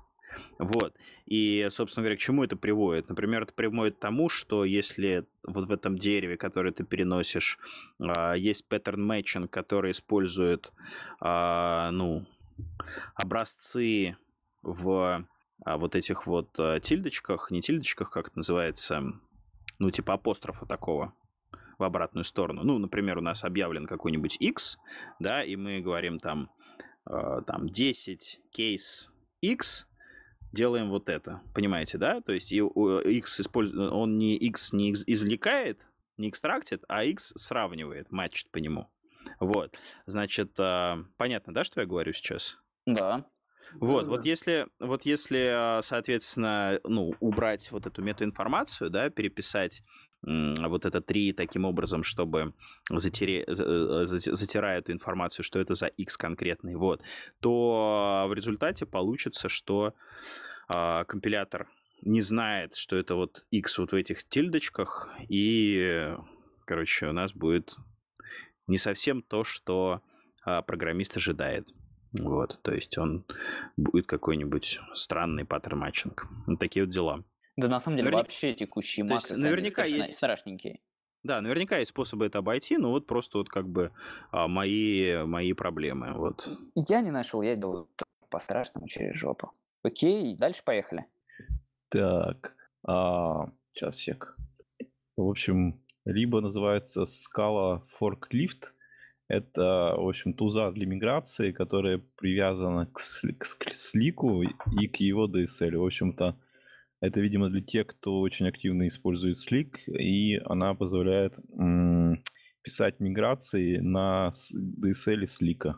Вот. И, собственно говоря, к чему это приводит? Например, это приводит к тому, что если вот в этом дереве, которое ты переносишь, а, есть pattern matching, который использует, ну, образцы в вот этих вот тильдочках, не тильдочках, как это называется, ну, типа апострофа такого, в обратную сторону. Ну, например, у нас объявлен какой-нибудь x, да, и мы говорим там, э, там 10 кейс x, делаем вот это. Понимаете, да? То есть и, x использует, он не x не извлекает, не экстрактит, а x сравнивает, матчит по нему. Вот. Значит, э, понятно, да, что я говорю сейчас? Да. Вот, да, вот если, вот если, э, соответственно, ну, убрать вот эту метаинформацию, да, переписать вот это три таким образом, чтобы затере, э, затирая эту информацию, что это за x конкретный, вот, то в результате получится, что э, компилятор не знает, что это вот x вот в этих тильдочках, и, короче, у нас будет не совсем то, что э, программист ожидает. Вот, то есть он будет какой-нибудь странный паттерн матчинг. Вот такие вот дела. Да на самом деле Наверня... вообще текущие То макросы наверняка есть страшненькие. Да, наверняка есть способы это обойти, но вот просто вот как бы а, мои, мои проблемы. Вот. Я не нашел, я иду по-страшному через жопу. Окей, дальше поехали. Так, а, сейчас сек. В общем, либо называется скала forklift, Это, в общем, туза для миграции, которая привязана к, к сли- слику и к его DSL. В общем-то, это, видимо, для тех, кто очень активно использует Slick, и она позволяет писать миграции на DSL Slick.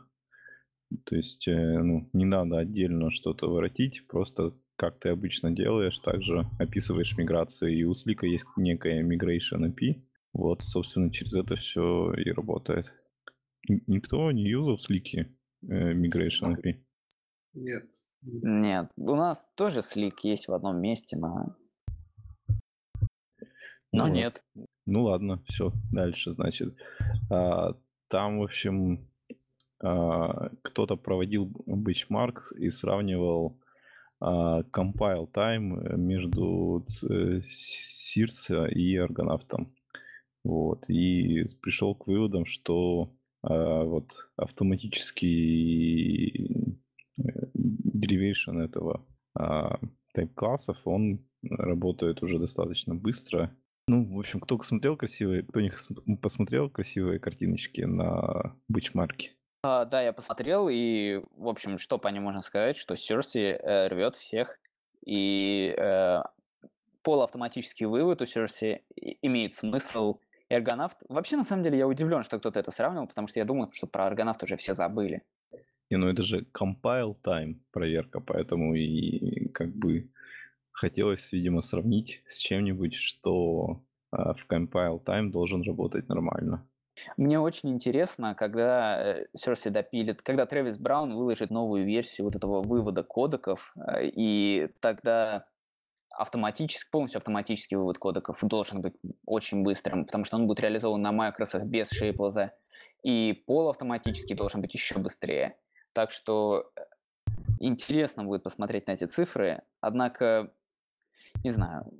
То есть, э, ну, не надо отдельно что-то воротить, просто как ты обычно делаешь, также описываешь миграцию, и у Slick есть некая migration API. Вот, собственно, через это все и работает. Никто не юзал Slick э, migration API? Нет. Нет, у нас тоже слик есть в одном месте, но... Но Вот. нет. Ну ладно, все, дальше, значит. А, там, в общем, а, кто-то проводил бенчмарк и сравнивал а, compile time э, между ц- Сирса и Аргонавтом. Вот, и пришел к выводам, что а, вот автоматический э, derivation этого тайп-классов, он работает уже достаточно быстро, ну, в общем, кто смотрел красивые, кто см- посмотрел красивые картиночки на бычмарке? А, да, я посмотрел, и, в общем, что по ним можно сказать, что Серси э, рвет всех, и э, полуавтоматический вывод у Серси имеет смысл. Эргонавт... Вообще, на самом деле, я удивлен, что кто-то это сравнивал, потому что я думаю, что про Эргонавт уже все забыли. Не, ну это же compile time проверка, поэтому и как бы хотелось, видимо, сравнить с чем-нибудь, что а, в compile time должен работать нормально. Мне очень интересно, когда Серси допилит, когда Трэвис Браун выложит новую версию вот этого вывода кодеков, э, и тогда автоматически, полностью автоматический вывод кодеков должен быть очень быстрым, потому что он будет реализован на Microsoft без Shapeloz, и полуавтоматический должен быть еще быстрее. Так что э, интересно будет посмотреть на эти цифры, однако, не знаю,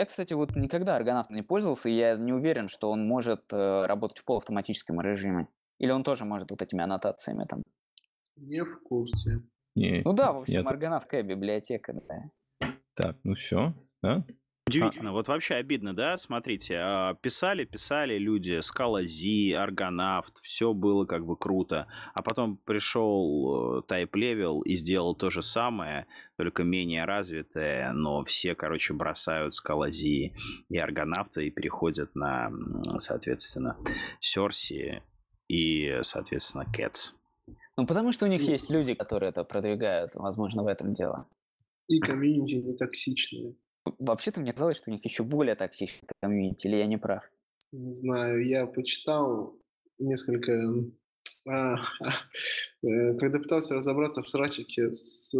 я, кстати, вот никогда аргонавтом не пользовался, и я не уверен, что он может э, работать в полуавтоматическом режиме. Или он тоже может вот этими аннотациями там. Не в курсе. Не, Ну да, в общем, нет. библиотека, да. Так, ну все, да? Удивительно, вот вообще обидно, да? Смотрите, а, писали, писали люди, Скала Зи, Аргонавт, все было как бы круто. А потом пришел Type Level и сделал то же самое, только менее развитое, но все, короче, бросают Скала Зи и Аргонавта и переходят на, соответственно, Серси и, соответственно, Cats. Ну потому что у них Ну. есть люди, которые это продвигают, возможно, в этом дело. И комьюнити не токсичные. Вообще-то мне казалось, что у них еще более токсичный комьюнити, или я не прав? Не знаю, я почитал несколько... а, э, когда пытался разобраться в срачике с,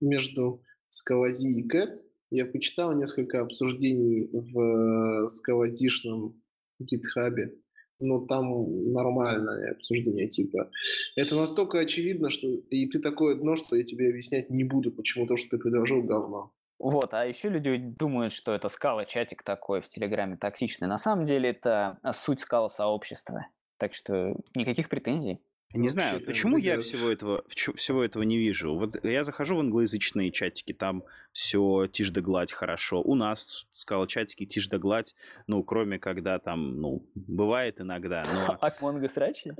между Скавази и Кэтс, я почитал несколько обсуждений в э, скавазишном гитхабе. Но там нормальное обсуждение, типа. Это настолько очевидно, что и ты такое дно, что я тебе объяснять не буду, почему то, что ты предложил, говно. Вот, а еще люди думают, что это скала чатик такой в Телеграме токсичный. На самом деле это а, суть скала сообщества. Так что никаких претензий. Не Вообще, знаю, как почему я всего этого, всего этого не вижу. Вот я захожу в англоязычные чатики, там все тишь да гладь хорошо. У нас сказал чатики тишь да гладь, ну, кроме когда там, ну, бывает иногда, но... А Монго срачи?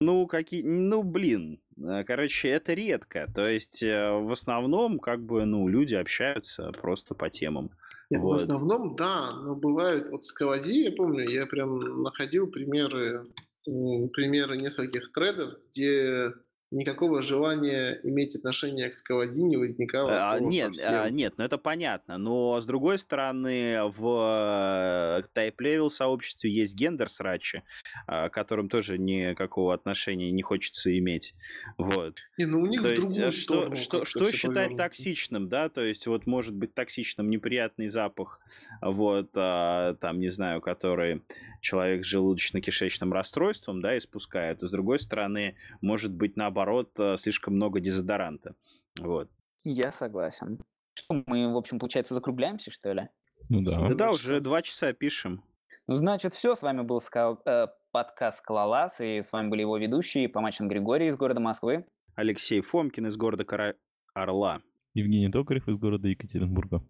Ну, какие... Ну, блин. Э, Короче, это редко. То есть, э, в основном, как бы, ну, люди общаются просто по темам. Нет, Вот. В основном, да, но бывают, вот в Скавази, я помню, я прям находил примеры, примеры нескольких тредов, где никакого желания иметь отношение к Скавази не возникало. А, нет, совсем. а, нет, ну это понятно. Но с другой стороны, в э, Level сообществе есть гендер срачи, а, к которым тоже никакого отношения не хочется иметь. Вот. Не, ну у них То есть, э, что, сторону что, что считать токсичным, да? То есть, вот может быть токсичным неприятный запах, вот, а, там, не знаю, который человек с желудочно-кишечным расстройством, да, испускает, а с другой стороны, может быть, наоборот, э, слишком много дезодоранта. Вот. Я согласен. Что, мы, в общем, получается, закругляемся, что ли? Ну да. Да, да, уже два часа пишем. Ну, значит, все. С вами был ска- э, подкаст «Скалолаз», и с вами были его ведущие Помачин Григорий из города Москвы. Алексей Фомкин из города Кара... Орла. Евгений Токарев из города Екатеринбурга.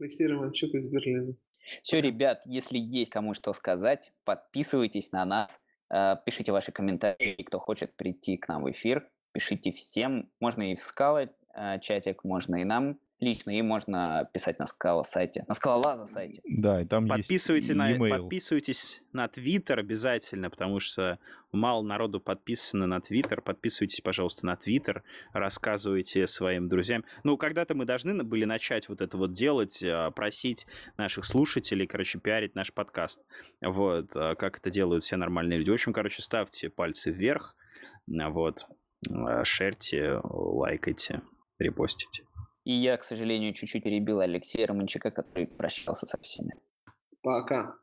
Алексей Романчук из Берлина. Все, ребят, если есть кому что сказать, подписывайтесь на нас, Пишите ваши комментарии, кто хочет прийти к нам в эфир. Пишите всем. Можно и в скалы э, чатик, можно и нам лично, и можно писать на скала сайте, на скалолаза сайте. Да, и там Подписывайте есть на, e-mail. подписывайтесь на Твиттер обязательно, потому что мало народу подписано на Твиттер. Подписывайтесь, пожалуйста, на Твиттер, рассказывайте своим друзьям. Ну, когда-то мы должны были начать вот это вот делать, а, просить наших слушателей, короче, пиарить наш подкаст. Вот, а, как это делают все нормальные люди. В общем, короче, ставьте пальцы вверх, вот, а, шерьте, лайкайте, репостите. И я, к сожалению, чуть-чуть перебил Алексея Романчика, который прощался со всеми. Пока.